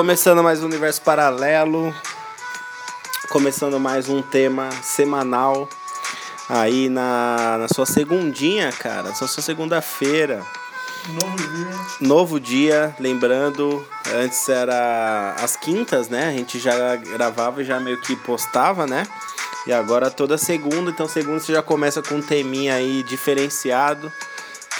Começando mais um universo paralelo. Começando mais um tema semanal. Aí na, na sua segundinha, cara. Na sua segunda-feira. Novo dia. Novo dia, lembrando, antes era as quintas, né? A gente já gravava e já meio que postava, né? E agora toda segunda, então segunda você já começa com um teminha aí diferenciado.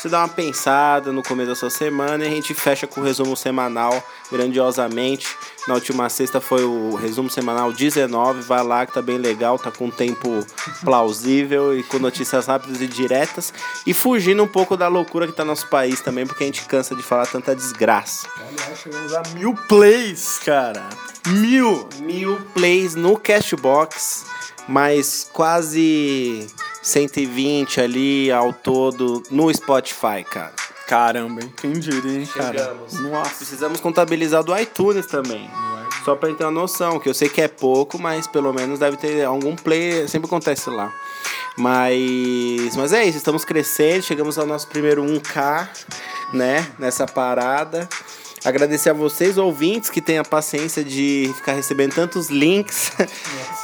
Você dá uma pensada no começo da sua semana e a gente fecha com o resumo semanal grandiosamente. Na última sexta foi o resumo semanal 19, vai lá que tá bem legal, tá com um tempo plausível e com notícias rápidas e diretas. E fugindo um pouco da loucura que tá no nosso país também, porque a gente cansa de falar tanta desgraça. Aliás, chegamos a mil plays, cara. Mil! Mil plays no Cashbox, mais quase 120 ali ao todo no Spotify, cara. Caramba, diria, hein, cara? Chegamos. Nossa. Precisamos contabilizar do iTunes também. Só pra ter uma noção, que eu sei que é pouco, mas pelo menos deve ter algum play, sempre acontece lá. Mas, mas é isso, estamos crescendo, chegamos ao nosso primeiro 1K, né, nessa parada. Agradecer a vocês, ouvintes, que têm a paciência de ficar recebendo tantos links.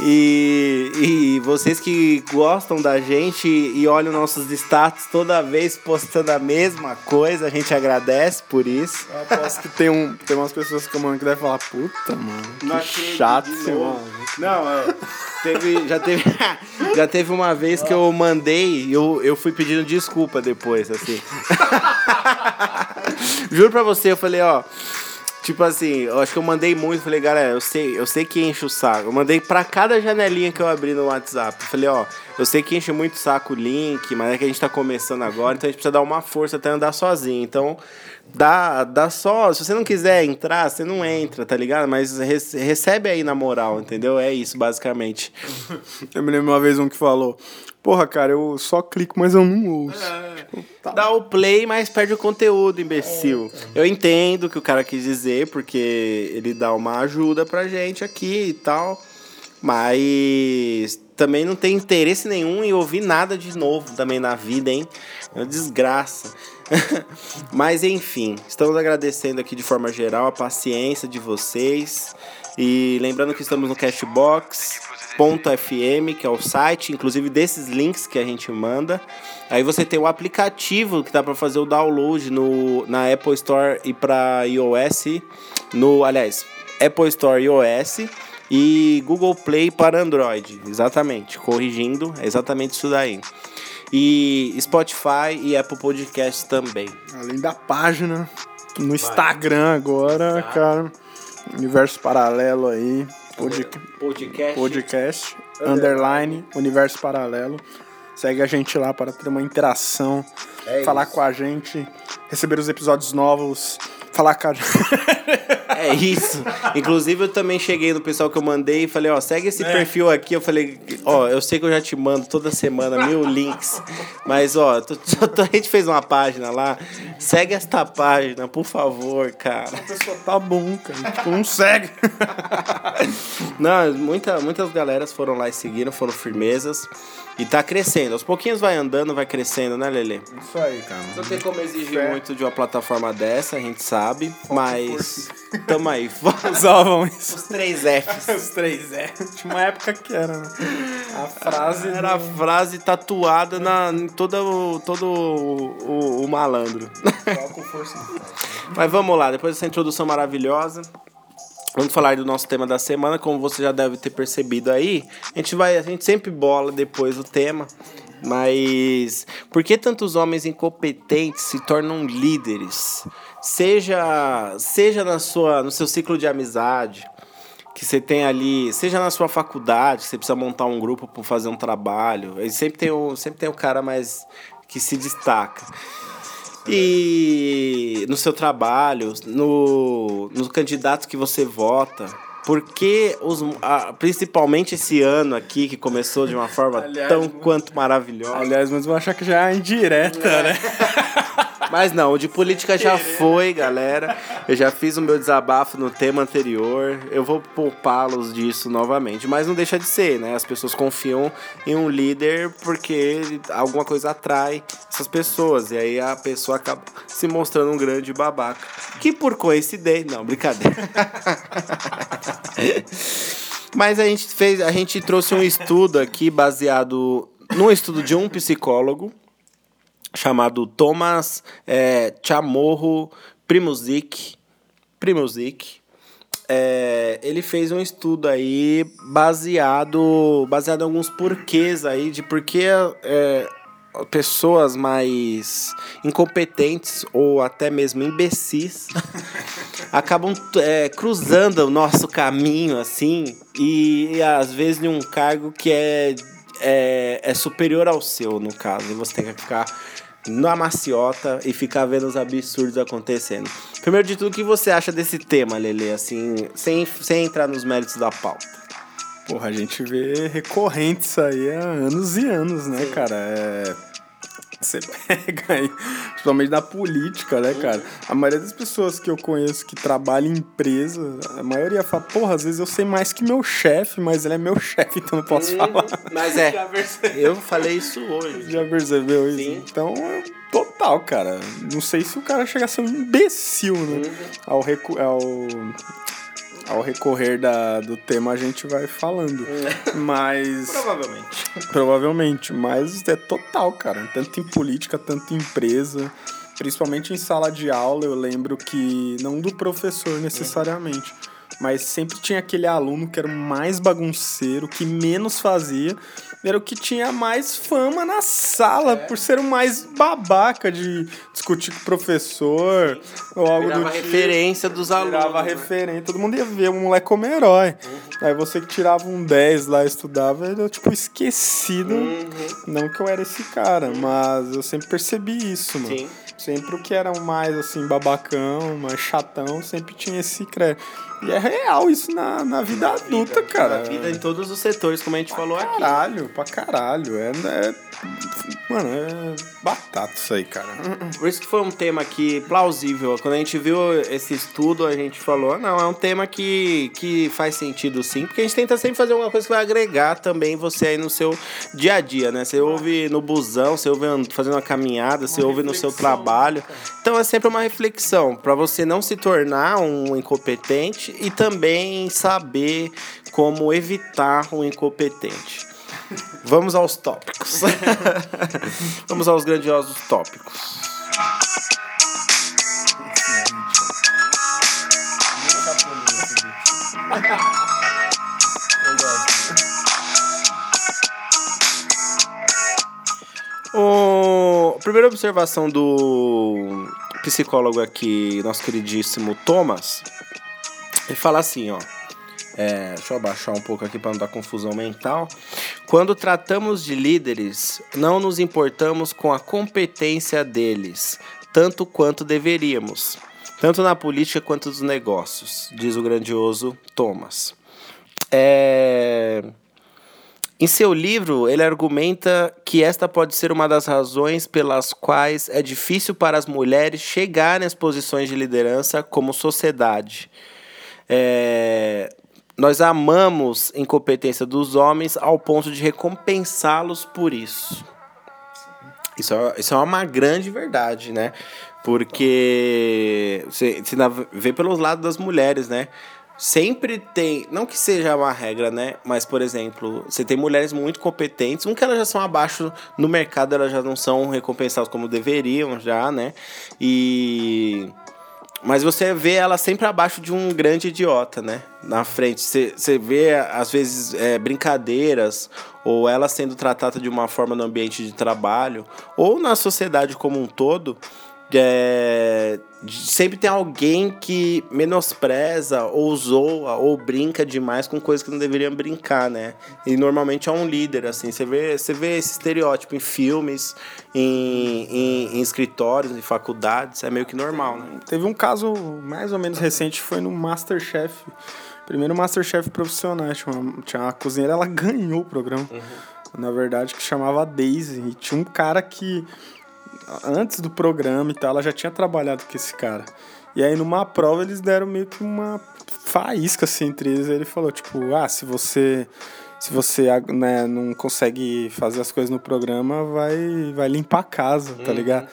e, e vocês que gostam da gente e olham nossos status toda vez postando a mesma coisa, a gente agradece por isso. Eu aposto que tem, um, tem umas pessoas que, mano, que devem falar, puta, mano, que Não acredito chato esse mano. Não, é. Teve, já, teve, já teve uma vez que eu mandei e eu, eu fui pedindo desculpa depois, assim. Juro pra você, eu falei, ó. Tipo assim, eu acho que eu mandei muito, falei, galera, eu sei, eu sei que enche o saco. Eu mandei pra cada janelinha que eu abri no WhatsApp. Eu falei, ó, eu sei que enche muito o saco o link, mas é que a gente tá começando agora, então a gente precisa dar uma força até andar sozinho. Então, dá, dá só. Se você não quiser entrar, você não entra, tá ligado? Mas rece- recebe aí na moral, entendeu? É isso, basicamente. Eu me lembro uma vez um que falou, porra, cara, eu só clico, mas eu não ouço. Tipo, tá. Dá o play, mas perde o conteúdo, imbecil. Eu entendo o que o cara quis dizer, porque ele dá uma ajuda pra gente aqui e tal. Mas também não tem interesse nenhum em ouvir nada de novo também na vida, hein? É uma desgraça. Mas enfim, estamos agradecendo aqui de forma geral a paciência de vocês. E lembrando que estamos no Cashbox.fm, que é o site, inclusive desses links que a gente manda. Aí você tem o aplicativo que dá para fazer o download no, na Apple Store e para iOS, no, aliás, Apple Store iOS e Google Play para Android. Exatamente, corrigindo, é exatamente isso daí. E Spotify e Apple Podcasts também. Além da página, no Instagram agora, cara. Universo paralelo aí. Podcast. Podcast. podcast, underline, universo paralelo. Segue a gente lá para ter uma interação, É falar isso. com a gente, receber os episódios novos, falar com a É isso. Inclusive, eu também cheguei no pessoal que eu mandei e falei, ó, segue esse perfil aqui. Eu falei, ó, eu sei que eu já te mando toda semana mil links, mas, ó, tu- tu- a gente fez uma página lá. Segue esta página, por favor, cara. pessoa tá bom, cara. Tipo, não segue. Não, muita, muitas galeras foram lá e seguiram, foram firmezas. E tá crescendo. Aos pouquinhos vai andando, vai crescendo, né, Lele? Isso aí, cara. Não tem como exigir Fé. muito de uma plataforma dessa, a gente sabe. Mas tamo aí. Usavam isso. Os três Fs. Os três é. Tinha uma época que era, né? A frase Era a frase tatuada na, em todo, o- todo o, o- o malandro. Só com força. Mas vamos lá, depois dessa introdução maravilhosa, vamos falar do nosso tema da semana. Como você já deve ter percebido aí, a gente vai, a gente sempre bola depois o tema. Mas por que tantos homens incompetentes se tornam líderes? Seja, seja na sua, no seu ciclo de amizade, que você tem ali, seja na sua faculdade, que você precisa montar um grupo para fazer um trabalho. Aí sempre tem o, sempre tem o cara mais que se destaca. E no seu trabalho, no, no candidato que você vota. Porque os, a- principalmente esse ano aqui, que começou de uma forma Aliás, tão quanto maravilhosa. Aliás, mas vou achar que já é indireta, né? Mas não, o de política já foi, galera. Eu já fiz o meu desabafo no tema anterior. Eu vou poupá-los disso novamente. Mas não deixa de ser, né? As pessoas confiam em um líder porque alguma coisa atrai essas pessoas. E aí a pessoa acaba se mostrando um grande babaca. Que por coincidência. Não, brincadeira. Mas a gente fez, a gente trouxe um estudo aqui baseado num estudo de um psicólogo chamado Thomas é, Chamorro Primuzik. Primuzik. É, ele fez um estudo aí baseado, baseado em alguns porquês aí de porque é, pessoas mais incompetentes ou até mesmo imbecis acabam é, cruzando o nosso caminho assim e, e às vezes em um cargo que é, é, é superior ao seu no caso e você tem que ficar na maciota e ficar vendo os absurdos acontecendo. Primeiro de tudo, o que você acha desse tema, Lele? Assim, sem, sem entrar nos méritos da pauta. Porra, a gente vê recorrentes aí há anos e anos, né, Sim. cara? É você pega aí, principalmente da política, né, cara? A maioria das pessoas que eu conheço que trabalham em empresa, a maioria fala, porra, às vezes eu sei mais que meu chefe, mas ele é meu chefe, então não posso uhum. falar. Mas é, eu falei isso hoje. Já percebeu isso? Sim. Então, total, cara. Não sei se o cara chega a ser um imbecil, né? Uhum. Ao, recu ao ao recorrer da, do tema a gente vai falando. Mas. Provavelmente. Provavelmente. Mas é total, cara. Tanto em política, tanto em empresa. Principalmente em sala de aula, eu lembro que. Não do professor necessariamente. Mas sempre tinha aquele aluno que era o mais bagunceiro, que menos fazia era o que tinha mais fama na sala, é. por ser o mais babaca de discutir com o professor ou algo Virava do tipo. referência dos alunos. Virava né? referência, todo mundo ia ver o moleque como herói. Uhum. Aí você que tirava um 10 lá estudava, era tipo esquecido. Uhum. Não que eu era esse cara, mas eu sempre percebi isso, mano. Sim. Sempre o que era mais assim, babacão, mais chatão, sempre tinha esse crédito. E é real isso na, na vida na adulta, vida, cara. Na vida em todos os setores, como a gente pra falou caralho, aqui. Caralho, pra caralho. É, é, Mano, é batata isso aí, cara. Por isso que foi um tema que plausível. Quando a gente viu esse estudo, a gente falou, não, é um tema que, que faz sentido sim, porque a gente tenta sempre fazer alguma coisa que vai agregar também você aí no seu dia a dia, né? Você ouve no busão, você ouve fazendo uma caminhada, você uma ouve no seu trabalho. Então é sempre uma reflexão para você não se tornar um incompetente e também saber como evitar um incompetente. Vamos aos tópicos. Vamos aos grandiosos tópicos. O... Primeira observação do psicólogo aqui, nosso queridíssimo Thomas, ele fala assim, ó. É, deixa eu abaixar um pouco aqui para não dar confusão mental. Quando tratamos de líderes, não nos importamos com a competência deles, tanto quanto deveríamos, tanto na política quanto nos negócios, diz o grandioso Thomas. É... Em seu livro, ele argumenta que esta pode ser uma das razões pelas quais é difícil para as mulheres chegarem às posições de liderança como sociedade. É, nós amamos a incompetência dos homens ao ponto de recompensá-los por isso. Isso é, isso é uma grande verdade, né? Porque você, você vê pelos lados das mulheres, né? Sempre tem, não que seja uma regra, né? Mas, por exemplo, você tem mulheres muito competentes, um que elas já são abaixo no mercado, elas já não são recompensadas como deveriam, já, né? E mas você vê ela sempre abaixo de um grande idiota, né? Na frente. Você, vê, às vezes, é, brincadeiras, ou ela sendo tratada de uma forma no ambiente de trabalho, ou na sociedade como um todo, é, sempre tem alguém que menospreza ou zoa ou brinca demais com coisas que não deveriam brincar, né? E normalmente é um líder, assim. Você vê, você vê esse estereótipo em filmes, em, em, em escritórios, em faculdades, é meio que normal, né? Teve um caso mais ou menos recente, foi no Masterchef. Primeiro Masterchef profissional, tinha uma, tinha uma cozinheira, ela ganhou o programa. Uhum. Na verdade, que chamava Daisy. E tinha um cara que antes do programa e tal, ela já tinha trabalhado com esse cara. E aí numa prova eles deram meio que uma faísca assim entre eles. Ele falou, tipo, ah, se você se você né, não consegue fazer as coisas no programa, vai, vai limpar a casa, tá uhum. ligado?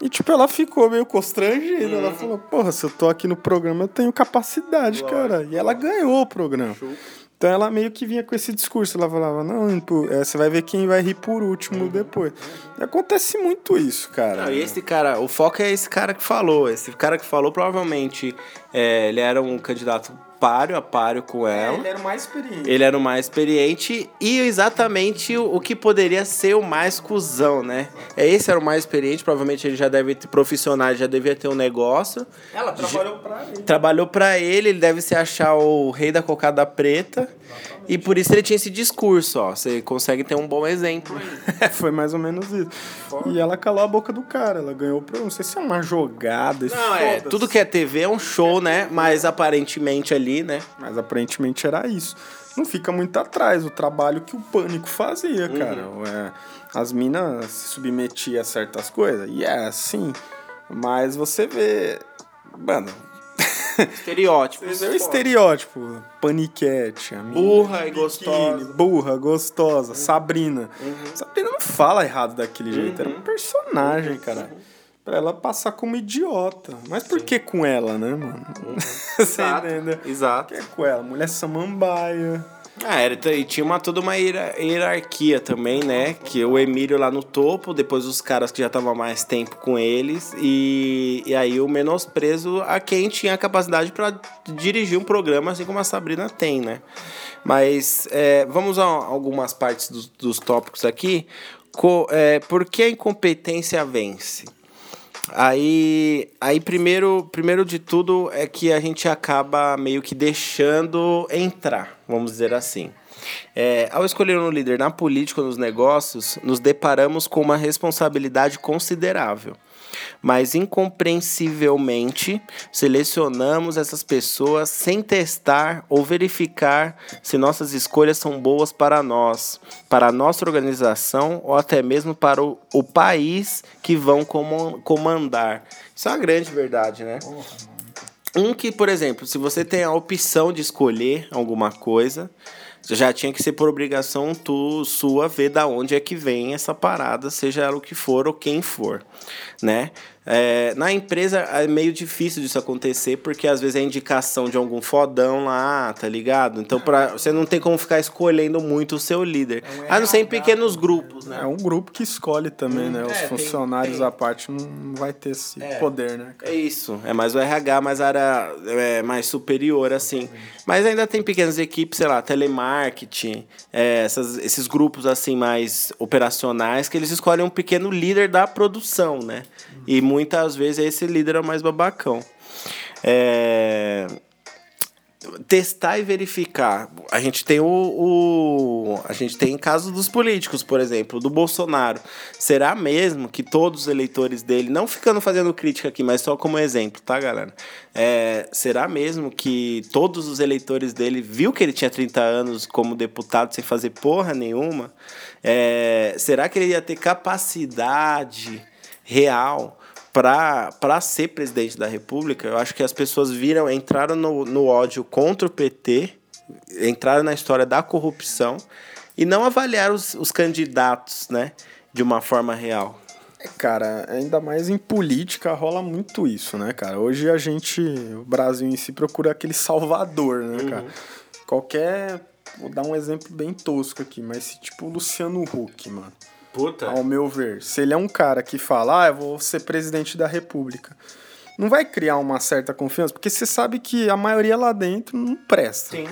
E, tipo, ela ficou meio constrangida. Uhum. Ela falou, porra, se eu tô aqui no programa, eu tenho capacidade, cara. E ela ganhou o programa. Show. Então ela meio que vinha com esse discurso. Ela falava, não, é, você vai ver quem vai rir por último depois. E acontece muito isso, cara. Não, e esse cara, o foco é esse cara que falou. Esse cara que falou, provavelmente, é, ele era um candidato páreo a páreo com é, ela. É, ele era o mais experiente. Ele era o mais experiente e exatamente o, o que poderia ser o mais cuzão, né? É, esse era o mais experiente, provavelmente ele já deve ter profissional, já devia ter um negócio. Ela trabalhou já, pra ele. Trabalhou pra ele, ele deve se achar o rei da cocada preta. Exatamente. E por isso ele tinha esse discurso, ó. Você consegue ter um bom exemplo aí. Foi mais ou menos isso. E ela calou a boca do cara, ela ganhou pra. Não sei se é uma jogada. Não, é. Tudo que é TV é um show, né? Mas aparentemente ali, né? Mas aparentemente era isso. Não fica muito atrás o trabalho que o pânico fazia, uhum. cara. É, as minas se submetiam a certas coisas. E é assim. Mas você vê. Mano, Estereótipos. É o estereótipo. Paniquete. Burra e gostosa. Burra, gostosa. Uhum. Sabrina. Uhum. Sabrina não fala errado daquele jeito. Era um uhum. personagem, uhum. cara. Pra ela passar como idiota. Mas por Sim. que com ela, né, mano? Uhum. Você Exato. entendeu? Exato. Por que com ela? Mulher samambaia. Ah, era, e tinha uma, toda uma hierarquia também, né? Que o Emílio lá no topo, depois os caras que já estavam mais tempo com eles, e, e aí o menosprezo a quem tinha a capacidade para dirigir um programa, assim como a Sabrina tem, né? Mas é, vamos a algumas partes dos, dos tópicos aqui. Co, é, por que a incompetência vence? Aí, aí primeiro, primeiro de tudo é que a gente acaba meio que deixando entrar, vamos dizer assim. É, ao escolher um líder na política ou nos negócios, nos deparamos com uma responsabilidade considerável mas incompreensivelmente selecionamos essas pessoas sem testar ou verificar se nossas escolhas são boas para nós, para a nossa organização ou até mesmo para o, o país que vão comandar. Isso é uma grande verdade, né? Um que, por exemplo, se você tem a opção de escolher alguma coisa, já tinha que ser por obrigação tu, sua ver da onde é que vem essa parada, seja ela o que for ou quem for, né? É, na empresa é meio difícil disso acontecer, porque às vezes é indicação de algum fodão lá, tá ligado? Então pra, você não tem como ficar escolhendo muito o seu líder. É um a não ser em pequenos grupos, né? É um grupo que escolhe também, hum, né? Os é, funcionários tem, tem. à parte não vai ter esse é, poder, né? Cara? É isso. É mais o RH, mais a área é, mais superior, assim. Mas ainda tem pequenas equipes, sei lá, telemarketing, é, essas, esses grupos assim mais operacionais que eles escolhem um pequeno líder da produção, né? E muitas vezes esse líder é o mais babacão. É... Testar e verificar. A gente tem o, o. A gente tem casos dos políticos, por exemplo, do Bolsonaro. Será mesmo que todos os eleitores dele, não ficando fazendo crítica aqui, mas só como exemplo, tá, galera? É, será mesmo que todos os eleitores dele viu que ele tinha 30 anos como deputado sem fazer porra nenhuma? É, será que ele ia ter capacidade real para ser presidente da República, eu acho que as pessoas viram, entraram no, no ódio contra o PT, entraram na história da corrupção e não avaliaram os, os candidatos, né, de uma forma real. É, cara, ainda mais em política rola muito isso, né, cara? Hoje a gente, o Brasil em si procura aquele salvador, né, uhum. cara? Qualquer, vou dar um exemplo bem tosco aqui, mas se tipo o Luciano Huck, mano Puta. Ao meu ver. Se ele é um cara que fala, ah, eu vou ser presidente da república. Não vai criar uma certa confiança, porque você sabe que a maioria lá dentro não presta. Sim.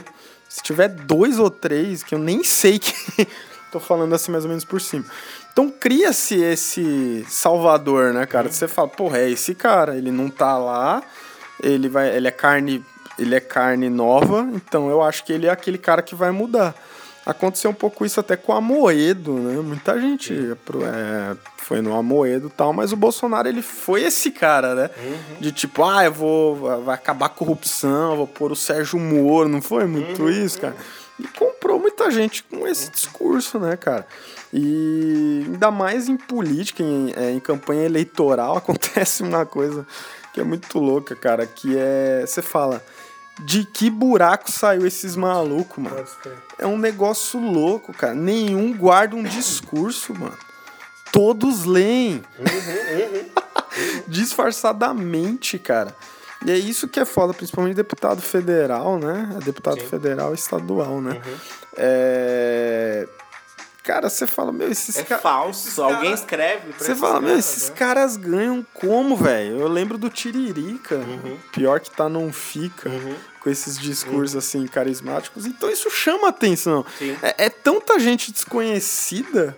Se tiver dois ou três, que eu nem sei que. tô falando assim mais ou menos por cima. Então cria-se esse salvador, né, cara? Uhum. Você fala, porra, é esse cara, ele não tá lá, ele vai, ele é carne, ele é carne nova, então eu acho que ele é aquele cara que vai mudar. Aconteceu um pouco isso até com o Amoedo, né? Muita gente é, foi no Amoedo e tal, mas o Bolsonaro ele foi esse cara, né? Uhum. De tipo, ah, eu vou. Vai acabar a corrupção, vou pôr o Sérgio Moro, não foi muito uhum. isso, cara? E comprou muita gente com esse discurso, né, cara? E ainda mais em política, em, é, em campanha eleitoral, acontece uma coisa que é muito louca, cara, que é. Você fala. De que buraco saiu esses malucos, mano? É um negócio louco, cara. Nenhum guarda um discurso, mano. Todos leem. Uhum, uhum. Disfarçadamente, cara. E é isso que é foda, principalmente deputado federal, né? É deputado Sim. federal e estadual, né? Uhum. É... Cara, você fala, meu, esses é ca... falso. Esses Alguém cara... escreve. Você fala, meu, esses né? caras ganham como, velho? Eu lembro do Tiririca. Uhum. Pior que tá, não fica. Uhum. Com esses discursos, uhum. assim, carismáticos. Então isso chama atenção. É, é tanta gente desconhecida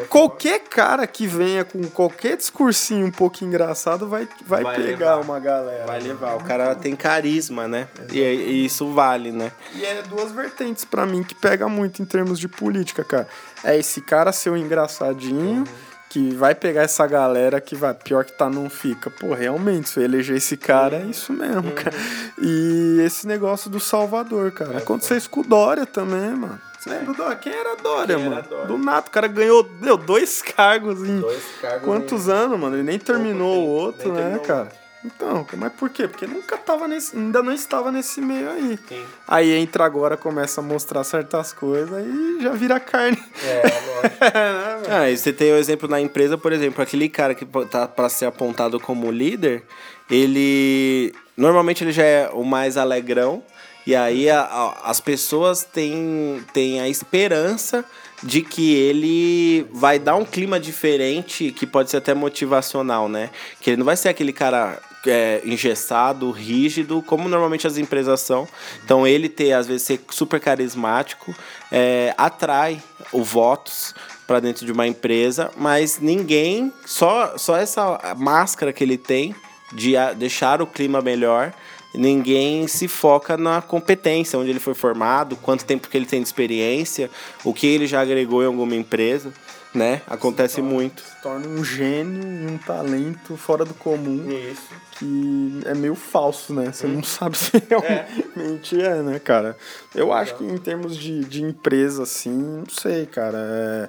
que qualquer cara que venha com qualquer discursinho um pouco engraçado vai, vai, vai pegar levar. uma galera. Vai levar. O cara tem carisma, né? E, e, isso vale, né? E é duas vertentes para mim que pega muito em termos de política, cara. É esse cara ser o engraçadinho. Uhum que vai pegar essa galera que vai, pior que tá, não fica. Pô, realmente, se eu eleger esse cara, é isso mesmo, uhum. cara. E esse negócio do Salvador, cara. É, Aconteceu com o Dória também, mano. Você lembra do Dória? Quem era Dória, Quem mano? Era Dória? Do nada, o cara ganhou deu, dois cargos em. Dois cargos Quantos em... anos, mano? Ele nem terminou o outro, né, terminou. cara? Então, mas por quê? Porque nunca tava nesse, ainda não estava nesse meio aí. Sim. Aí entra agora, começa a mostrar certas coisas e já vira carne. É, lógico. é, né, ah, e você tem o exemplo na empresa, por exemplo, aquele cara que tá para ser apontado como líder, ele normalmente ele já é o mais alegrão e aí a, a, as pessoas têm, têm a esperança de que ele vai dar um clima diferente que pode ser até motivacional, né? Que ele não vai ser aquele cara é, engessado, rígido, como normalmente as empresas são. Então ele ter, às vezes, ser super carismático é, atrai o votos para dentro de uma empresa, mas ninguém, só, só essa máscara que ele tem de deixar o clima melhor, ninguém se foca na competência, onde ele foi formado, quanto tempo que ele tem de experiência, o que ele já agregou em alguma empresa né? Acontece torna, muito. Se torna um gênio e um talento fora do comum. Isso. Que é meio falso, né? Você hum. não sabe se realmente é. é, né, cara? Eu acho que em termos de, de empresa, assim, não sei, cara. É,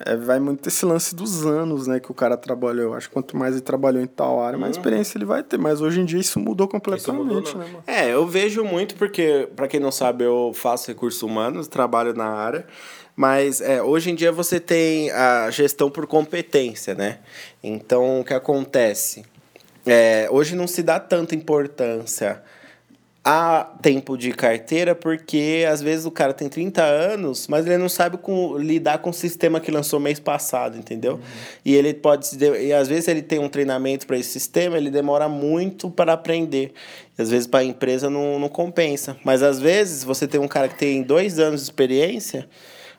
é, vai muito esse lance dos anos, né, que o cara trabalhou. Eu acho que quanto mais ele trabalhou em tal área, mais uhum. experiência ele vai ter. Mas hoje em dia isso mudou completamente, isso mudou, né, mano? É, eu vejo muito porque, para quem não sabe, eu faço recursos humanos, trabalho na área. Mas é, hoje em dia você tem a gestão por competência, né? Então, o que acontece? É, hoje não se dá tanta importância a tempo de carteira, porque às vezes o cara tem 30 anos, mas ele não sabe com, lidar com o sistema que lançou mês passado, entendeu? Uhum. E ele pode. E às vezes ele tem um treinamento para esse sistema, ele demora muito para aprender. E às vezes para a empresa não, não compensa. Mas às vezes você tem um cara que tem dois anos de experiência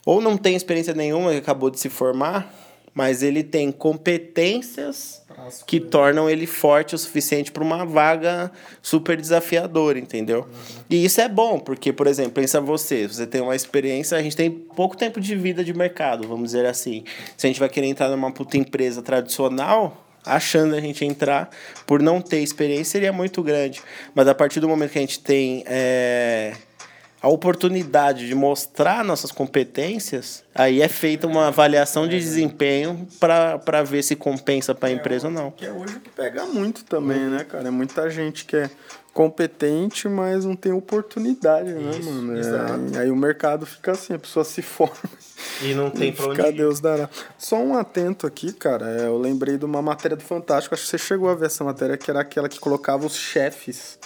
ou não tem experiência nenhuma, acabou de se formar, mas ele tem competências que tornam ele forte o suficiente para uma vaga super desafiadora, entendeu? Uhum. E isso é bom, porque, por exemplo, pensa você, você tem uma experiência, a gente tem pouco tempo de vida de mercado, vamos dizer assim. Se a gente vai querer entrar numa puta empresa tradicional, achando a gente entrar por não ter experiência seria muito grande. Mas a partir do momento que a gente tem é, a oportunidade de mostrar nossas competências, aí é feita uma avaliação de desempenho para ver se compensa para a empresa ou não. Que é hoje que pega muito também, né, cara? É muita gente que é competente, mas não tem oportunidade, né, Isso, mano? É, aí o mercado fica assim, a pessoa se forma. E não tem pra onde Deus dará. Só um atento aqui, cara. É, eu lembrei de uma matéria do Fantástico, acho que você chegou a ver essa matéria, que era aquela que colocava os chefes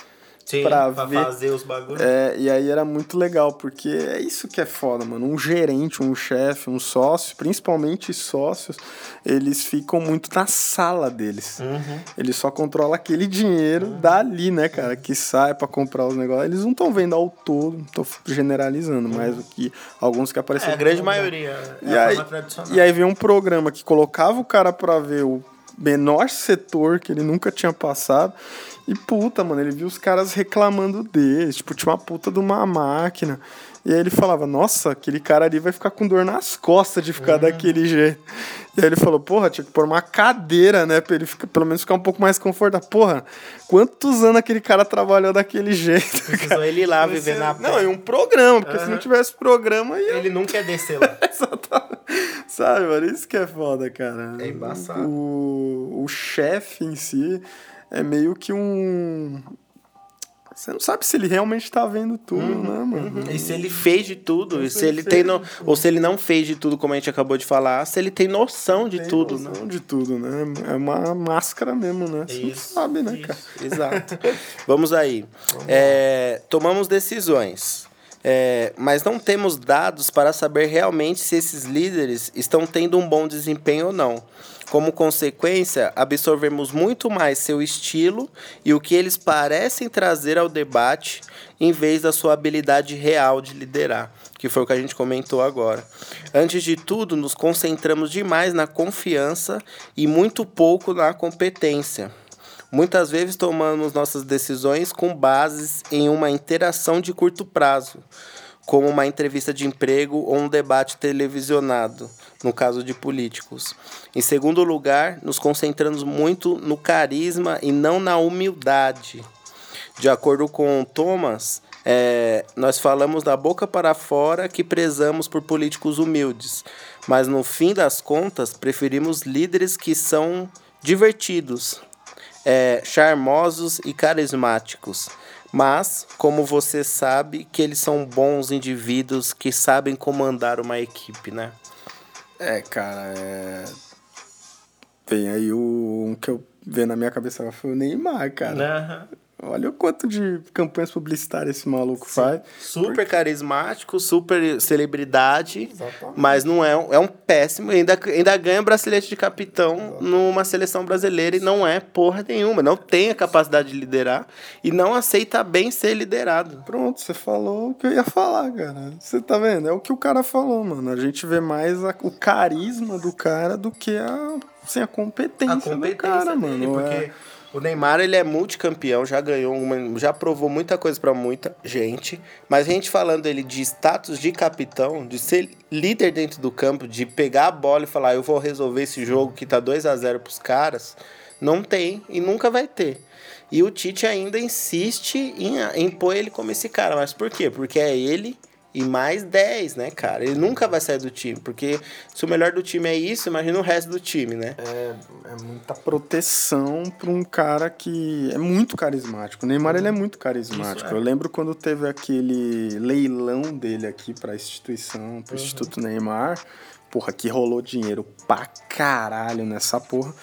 Sim, pra, pra ver. fazer os bagulhos. É, e aí era muito legal, porque é isso que é foda, mano. Um gerente, um chefe, um sócio, principalmente sócios, eles ficam muito na sala deles. Uhum. Eles só controlam aquele dinheiro uhum. dali, né, cara, que sai para comprar os negócios. Eles não estão vendo ao todo, tô generalizando, uhum. mas o que alguns que apareceram. É, a grande maioria. É e, aí, e aí veio um programa que colocava o cara para ver o menor setor que ele nunca tinha passado. E puta, mano, ele viu os caras reclamando dele. Tipo, tinha uma puta de uma máquina. E aí ele falava, nossa, aquele cara ali vai ficar com dor nas costas de ficar uhum. daquele jeito. E aí ele falou, porra, tinha que pôr uma cadeira, né? Pra ele ficar, pelo menos ficar um pouco mais confortável. Porra, quantos anos aquele cara trabalhou daquele jeito? Precisou ele ir lá viver na Não, e um programa, porque uhum. se não tivesse programa. Ia... Ele nunca ia descer lá. Sabe, mano? Isso que é foda, cara. É embaçado. O, o chefe em si é meio que um você não sabe se ele realmente tá vendo tudo, uhum, né, mano? Uhum. E se ele fez de tudo, e se ele tem no... ou se ele não fez de tudo, como a gente acabou de falar, se ele tem noção de tem tudo, noção né? de tudo, né? É uma máscara mesmo, né? Você isso, não sabe, né, isso. cara? Exato. Vamos aí. Vamos é, tomamos decisões. É, mas não temos dados para saber realmente se esses líderes estão tendo um bom desempenho ou não. Como consequência, absorvemos muito mais seu estilo e o que eles parecem trazer ao debate, em vez da sua habilidade real de liderar, que foi o que a gente comentou agora. Antes de tudo, nos concentramos demais na confiança e muito pouco na competência. Muitas vezes tomamos nossas decisões com bases em uma interação de curto prazo, como uma entrevista de emprego ou um debate televisionado no caso de políticos. Em segundo lugar, nos concentramos muito no carisma e não na humildade. De acordo com Thomas, é, nós falamos da boca para fora que prezamos por políticos humildes, mas no fim das contas preferimos líderes que são divertidos, é, charmosos e carismáticos. Mas, como você sabe, que eles são bons indivíduos que sabem comandar uma equipe, né? É, cara, é. Vem aí o um que eu vejo na minha cabeça foi o Neymar, cara. Uhum. Olha o quanto de campanhas publicitárias esse maluco Sim. faz. Super porque... carismático, super celebridade, Exatamente. mas não é, é um péssimo. Ainda, ainda ganha bracelete de capitão Exatamente. numa seleção brasileira e não é porra nenhuma. Não tem a capacidade de liderar e não aceita bem ser liderado. Pronto, você falou o que eu ia falar, cara. Você tá vendo? É o que o cara falou, mano. A gente vê mais a, o carisma do cara do que a, assim, a competência, a competência do cara, dele, mano. Porque... É o Neymar, ele é multicampeão, já ganhou uma, já provou muita coisa para muita gente, mas a gente falando ele de status de capitão, de ser líder dentro do campo, de pegar a bola e falar, eu vou resolver esse jogo que tá 2 a 0 pros caras, não tem e nunca vai ter. E o Tite ainda insiste em, em pôr ele como esse cara, mas por quê? Porque é ele e mais 10, né, cara? Ele nunca vai sair do time, porque se o melhor do time é isso, imagina o resto do time, né? É, é muita proteção para um cara que é muito carismático. O Neymar ele é muito carismático. É. Eu lembro quando teve aquele leilão dele aqui para a instituição, para o uhum. Instituto Neymar. Porra, que rolou dinheiro pra caralho nessa porra.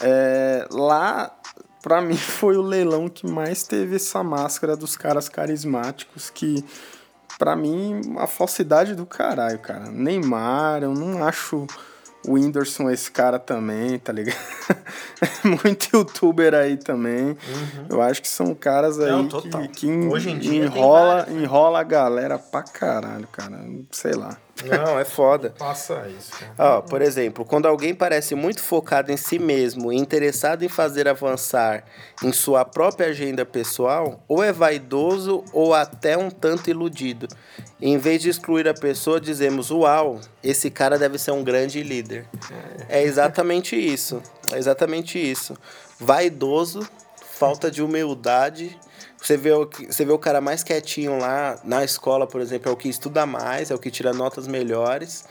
É, lá para mim foi o leilão que mais teve essa máscara dos caras carismáticos que para mim, a falsidade do caralho, cara. Neymar, eu não acho o Whindersson esse cara também, tá ligado? Muito youtuber aí também. Uhum. Eu acho que são caras aí não, que, que Hoje em dia enrola, enrola a galera pra caralho, cara. Sei lá. Não, é foda. Passa isso. Ó, por exemplo, quando alguém parece muito focado em si mesmo e interessado em fazer avançar em sua própria agenda pessoal, ou é vaidoso ou até um tanto iludido. Em vez de excluir a pessoa, dizemos: Uau, esse cara deve ser um grande líder. É exatamente isso. É exatamente isso. Vaidoso, falta de humildade você vê, o, você vê o cara mais quietinho lá na escola, por exemplo, é o que estuda mais, é o que tira notas melhores.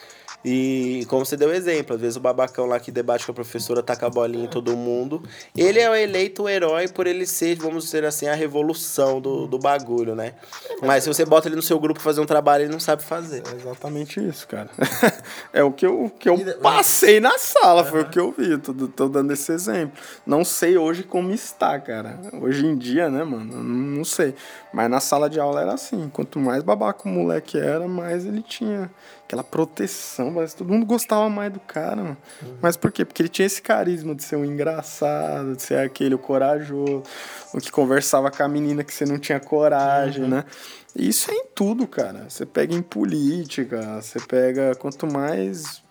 E como você deu exemplo, às vezes o babacão lá que debate com a professora taca a bolinha em todo mundo. Ele é o eleito herói por ele ser, vamos dizer assim, a revolução do, do bagulho, né? Mas se você bota ele no seu grupo fazer um trabalho, ele não sabe fazer. É exatamente isso, cara. é o que eu, que eu passei na sala, foi o que eu vi. Tô, tô dando esse exemplo. Não sei hoje como está, cara. Hoje em dia, né, mano? Não sei. Mas na sala de aula era assim. Quanto mais babaca o moleque era, mais ele tinha aquela proteção, mas todo mundo gostava mais do cara, mano. Uhum. Mas por quê? Porque ele tinha esse carisma de ser um engraçado, de ser aquele o corajoso, o que conversava com a menina que você não tinha coragem, uhum. né? E isso é em tudo, cara. Você pega em política, você pega quanto mais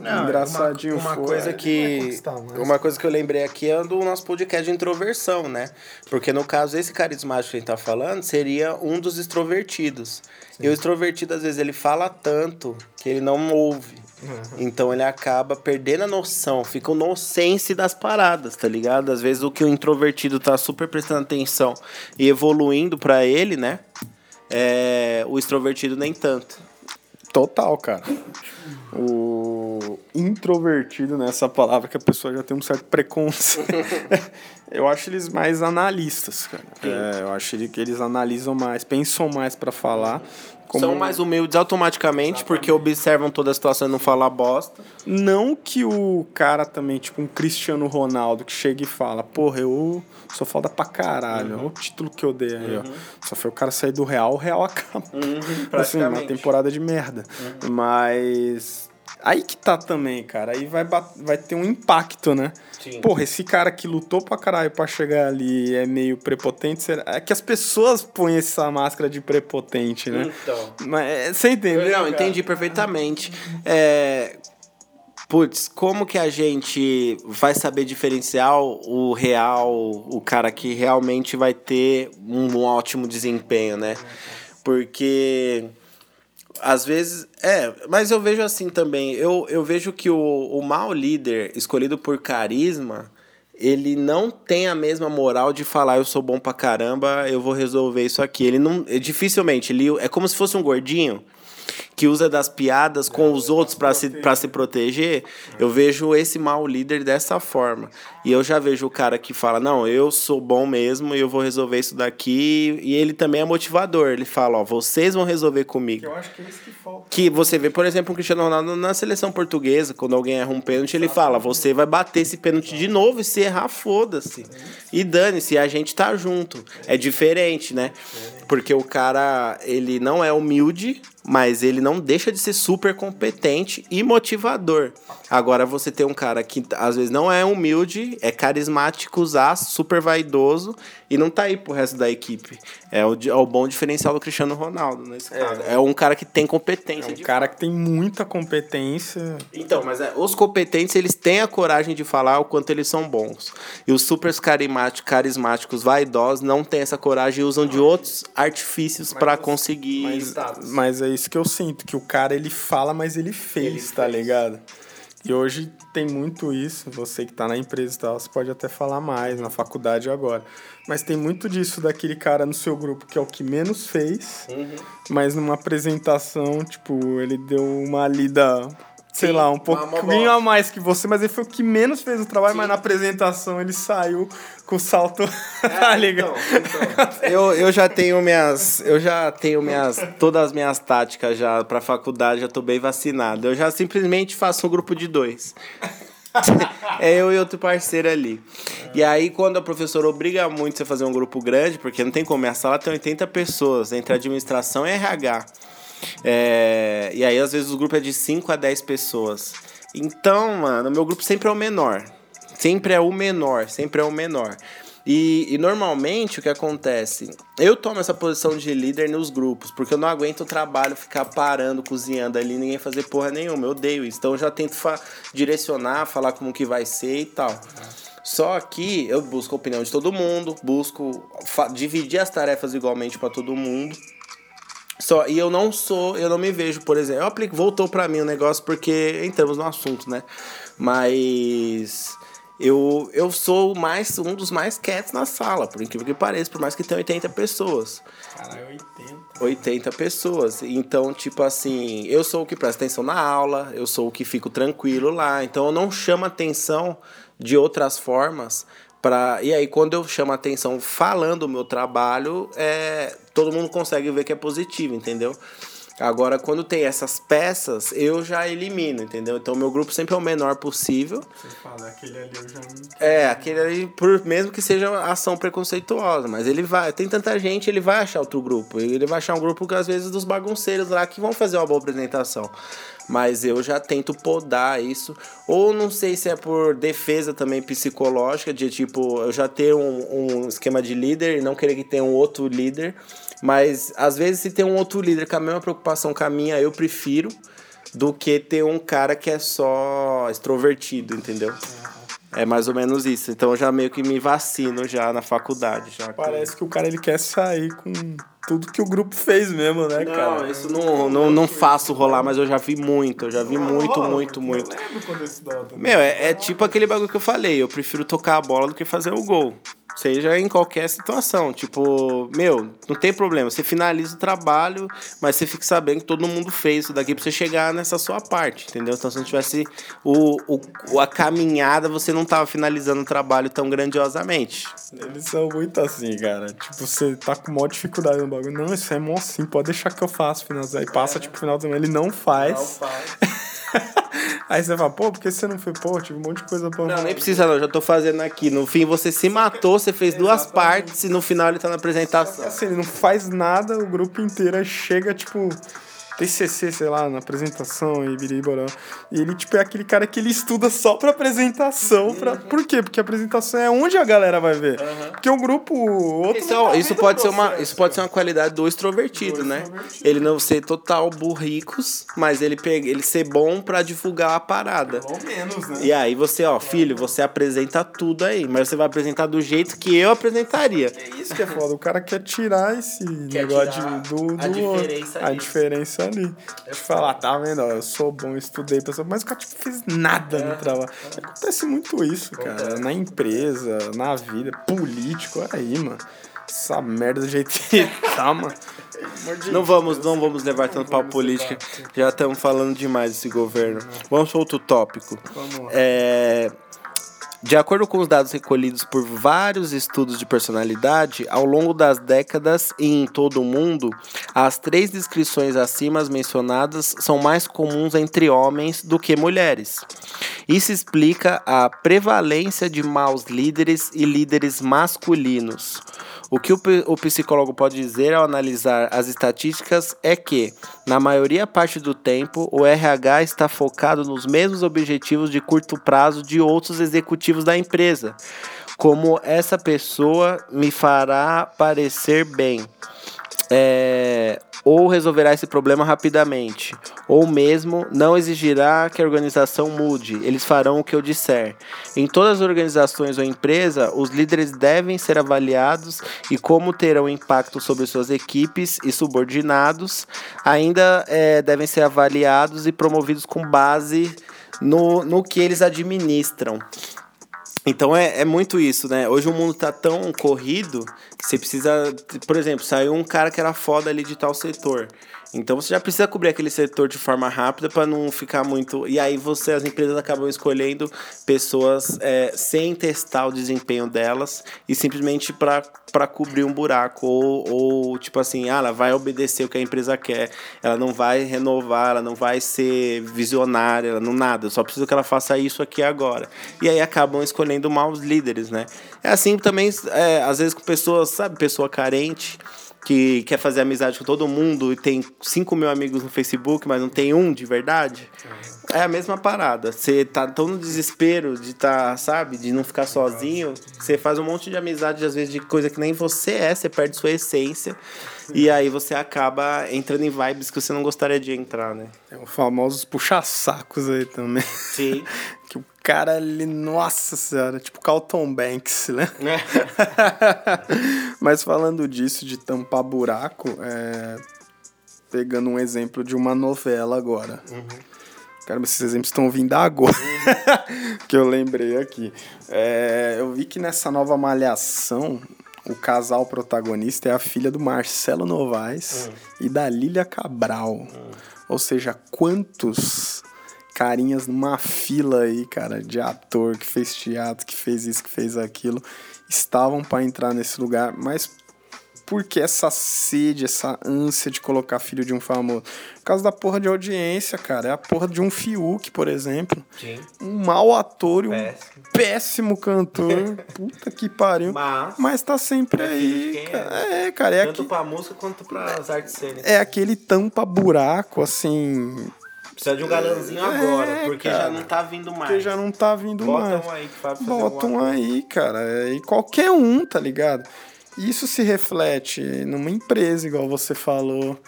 Não, engraçadinho uma, uma coisa é, que não vai conquistar, mas- uma coisa que eu lembrei aqui é do nosso podcast de introversão, né? Porque no caso esse carismático que a gente tá falando seria um dos extrovertidos. E o extrovertido às vezes ele fala tanto que ele não ouve. Então ele acaba perdendo a noção, fica o nonsense das paradas, tá ligado? Às vezes o que o introvertido tá super prestando atenção e evoluindo pra ele, né? É, o extrovertido nem tanto. Total, cara. O introvertido, né? Essa palavra que a pessoa já tem um certo preconceito. eu acho eles mais analistas, cara. É, eu acho que eles analisam mais, pensam mais pra falar. Como- São mais humildes automaticamente porque observam toda a situação e não falam bosta. Não que o cara também, tipo um Cristiano Ronaldo, que chega e fala, porra, eu sou foda pra caralho. Olha o título que eu dei aí, ó. Só foi o cara sair do Real, o Real acaba. assim, uma temporada de merda. Mas. Aí que tá também, cara. Aí vai, vai ter um impacto, né? Sim. Porra, esse cara que lutou pra caralho pra chegar ali é meio prepotente. Será? É que as pessoas põem essa máscara de prepotente, né? Então. Mas é, você entendeu? Não, cara? entendi perfeitamente. É. Putz, como que a gente vai saber diferenciar o real, o cara que realmente vai ter um ótimo desempenho, né? Porque às vezes. É, mas eu vejo assim também. Eu, eu vejo que o, o mau líder escolhido por carisma. Ele não tem a mesma moral de falar eu sou bom pra caramba, eu vou resolver isso aqui. Ele não. é, Dificilmente, ele é como se fosse um gordinho que usa das piadas com os outros para se, pra se proteger, eu vejo esse mau líder dessa forma. E eu já vejo o cara que fala: Não, eu sou bom mesmo e eu vou resolver isso daqui. E ele também é motivador. Ele fala: Ó, vocês vão resolver comigo. Eu acho que é isso que falta. Que você vê, por exemplo, o Cristiano Ronaldo na seleção portuguesa, quando alguém erra um pênalti, ele fala: Você vai bater esse pênalti de novo e se errar, foda-se. E dane-se, a gente tá junto. É diferente, né? Porque o cara, ele não é humilde, mas ele não deixa de ser super competente e motivador. Agora você tem um cara que às vezes não é humilde, é carismático, super vaidoso e não tá aí pro resto da equipe. É o, é o bom diferencial do Cristiano Ronaldo nesse caso. É um cara que tem competência. É um de cara que tem muita competência. então, mas é, os competentes, eles têm a coragem de falar o quanto eles são bons. E os super carismáticos, carismáticos vaidosos não têm essa coragem e usam de outros artifícios para conseguir Mas, mas é isso que eu sinto, que o cara ele fala, mas ele fez, Ele tá fez. ligado? E hoje tem muito isso, você que tá na empresa e tal, você pode até falar mais, na faculdade agora. Mas tem muito disso daquele cara no seu grupo que é o que menos fez, Uhum. mas numa apresentação, tipo, ele deu uma lida, sei Sim, lá, um pouquinho a mais que você, mas ele foi o que menos fez o trabalho, Sim. mas na apresentação ele saiu com o salto, tá ligado? então, eu, eu já tenho minhas. Eu já tenho minhas. Todas as minhas táticas já pra faculdade, já tô bem vacinado. Eu já simplesmente faço um grupo de dois. é eu e outro parceiro ali. E aí, quando a professora obriga muito você a fazer um grupo grande, porque não tem como, a sala tem 80 pessoas, entre administração e RH. É, e aí, às vezes, o grupo é de 5 a 10 pessoas. Então, mano, meu grupo sempre é o menor. Sempre é o menor, sempre é o menor. E, e normalmente o que acontece? Eu tomo essa posição de líder nos grupos, porque eu não aguento o trabalho ficar parando, cozinhando ali, ninguém fazer porra nenhuma. Eu odeio isso. Então eu já tento fa- direcionar, falar como que vai ser e tal. Só que eu busco a opinião de todo mundo, busco dividir as tarefas igualmente para todo mundo. Só, e eu não sou, eu não me vejo, por exemplo, eu aplico, voltou pra mim o negócio porque entramos no assunto, né? Mas eu, eu sou mais um dos mais quietos na sala, por incrível que pareça, por mais que tenha 80 pessoas. Caralho, 80. 80 pessoas. Então, tipo assim, eu sou o que presta atenção na aula, eu sou o que fico tranquilo lá. Então, eu não chamo atenção de outras formas. Pra... E aí, quando eu chamo atenção falando o meu trabalho, é... todo mundo consegue ver que é positivo, entendeu? Agora, quando tem essas peças, eu já elimino, entendeu? Então, meu grupo sempre é o menor possível. Você fala, aquele ali eu já não... É, aquele ali, por, mesmo que seja ação preconceituosa, mas ele vai. Tem tanta gente, ele vai achar outro grupo. Ele vai achar um grupo que às vezes dos bagunceiros lá que vão fazer uma boa apresentação. Mas eu já tento podar isso. Ou não sei se é por defesa também psicológica, de tipo, eu já ter um, um esquema de líder e não querer que tenha um outro líder. Mas às vezes, se tem um outro líder com a mesma preocupação com a minha, eu prefiro do que ter um cara que é só extrovertido, entendeu? É mais ou menos isso. Então eu já meio que me vacino já na faculdade. Já Parece que o cara ele quer sair com tudo que o grupo fez mesmo, né, não, cara? isso não, não, não faço rolar, mas eu já vi muito. Eu já vi muito, Rola, muito, eu muito. lembro quando eu estudava também. Meu, é, é tipo aquele bagulho que eu falei. Eu prefiro tocar a bola do que fazer o gol. Seja em qualquer situação. Tipo, meu, não tem problema. Você finaliza o trabalho, mas você fica sabendo que todo mundo fez isso daqui pra você chegar nessa sua parte, entendeu? Então, se não tivesse o, o, a caminhada, você não tava finalizando o trabalho tão grandiosamente. Eles são muito assim, cara. Tipo, você tá com maior dificuldade no bagulho. Não, isso é mó assim, pode deixar que eu faço. Final... Aí passa, tipo, final do ele não faz. Aí você fala, pô, por que você não foi? Pô, tive um monte de coisa pra Não, nem precisa não, já tô fazendo aqui. No fim, você se matou, você fez duas partes e no final ele tá na apresentação. Assim, ele não faz nada, o grupo inteiro chega, tipo, TCC, sei lá, na apresentação e biriboró. E ele, tipo, é aquele cara que ele estuda só pra apresentação. Pra... Por quê? Porque a apresentação é onde a galera vai ver. Porque o grupo. Outro Isso, não tá é- isso pode ser uma, isso pode ser uma qualidade do extrovertido, né? Ele não ser total burricos, mas ele pega, ele ser bom pra divulgar a parada. Ou menos, né? E aí você, ó, filho, você apresenta tudo aí, mas você vai apresentar do jeito que eu apresentaria. É isso que é foda. O cara quer tirar esse negócio tirar de, do, do a diferença a diferença ali. De falar, tá vendo? Eu sou bom, estudei, mas o cara tipo, fez nada no trabalho. Acontece muito isso, cara. Na empresa, na vida, político, aí, mano. Essa merda do jeito que tá, mano. Não vamos, não vamos levar tanto para política. Já estamos falando demais desse governo. Vamos para outro tópico. Vamos lá. É, de acordo com os dados recolhidos por vários estudos de personalidade, ao longo das décadas e em todo o mundo, as três descrições acima mencionadas são mais comuns entre homens do que mulheres. Isso explica a prevalência de maus líderes e líderes masculinos. O que o, o psicólogo pode dizer ao analisar as estatísticas é que, na maioria parte do tempo, o RH está focado nos mesmos objetivos de curto prazo de outros executivos da empresa, como essa pessoa me fará parecer bem. É, ou resolverá esse problema rapidamente, ou mesmo não exigirá que a organização mude, eles farão o que eu disser. Em todas as organizações ou empresa, os líderes devem ser avaliados e como terão impacto sobre suas equipes e subordinados, ainda é, devem ser avaliados e promovidos com base no, no que eles administram. Então é, é muito isso, né? Hoje o mundo tá tão corrido que você precisa. Por exemplo, saiu um cara que era foda ali de tal setor. Então você já precisa cobrir aquele setor de forma rápida para não ficar muito. E aí você, as empresas acabam escolhendo pessoas é, sem testar o desempenho delas e simplesmente para cobrir um buraco. Ou, ou tipo assim, ah, ela vai obedecer o que a empresa quer, ela não vai renovar, ela não vai ser visionária, ela não nada. Eu só preciso que ela faça isso aqui agora. E aí acabam escolhendo maus líderes, né? É assim também, é, às vezes com pessoas, sabe, pessoa carente que quer fazer amizade com todo mundo e tem 5 mil amigos no Facebook, mas não tem um de verdade. É a mesma parada. Você tá tão no desespero de tá, sabe, de não ficar sozinho, você faz um monte de amizade, às vezes, de coisa que nem você é, você perde sua essência. E aí você acaba entrando em vibes que você não gostaria de entrar, né? Tem os famosos puxa-sacos aí também. Sim. que o cara, ele, nossa senhora, tipo Carlton Banks, né? Mas falando disso, de tampar buraco, é... pegando um exemplo de uma novela agora. Caramba, esses exemplos estão vindo agora. que eu lembrei aqui. É, eu vi que nessa nova malhação, o casal protagonista é a filha do Marcelo Novaes e da Lília Cabral. Ou seja, quantos carinhas numa fila aí, cara, de ator que fez teatro, que fez isso, que fez aquilo, estavam para entrar nesse lugar, mas por que essa sede, essa ânsia de colocar filho de um famoso? Por causa da porra de audiência, cara. É a porra de um Fiuk, por exemplo. Sim. Um mau ator e um Péssimo. cantor. Puta que pariu. Mas- Mas tá sempre É aí, cara. É, cara. É, Tanto aque- pra música quanto pras artes cênicas. é aquele tampa-buraco, assim. Precisa de um galãzinho agora, É, porque cara. já não tá vindo mais. Porque já não tá vindo mais. Botam aí que vai fazer Botam aí, cara. E qualquer um, tá ligado? Isso se reflete numa empresa, igual você falou.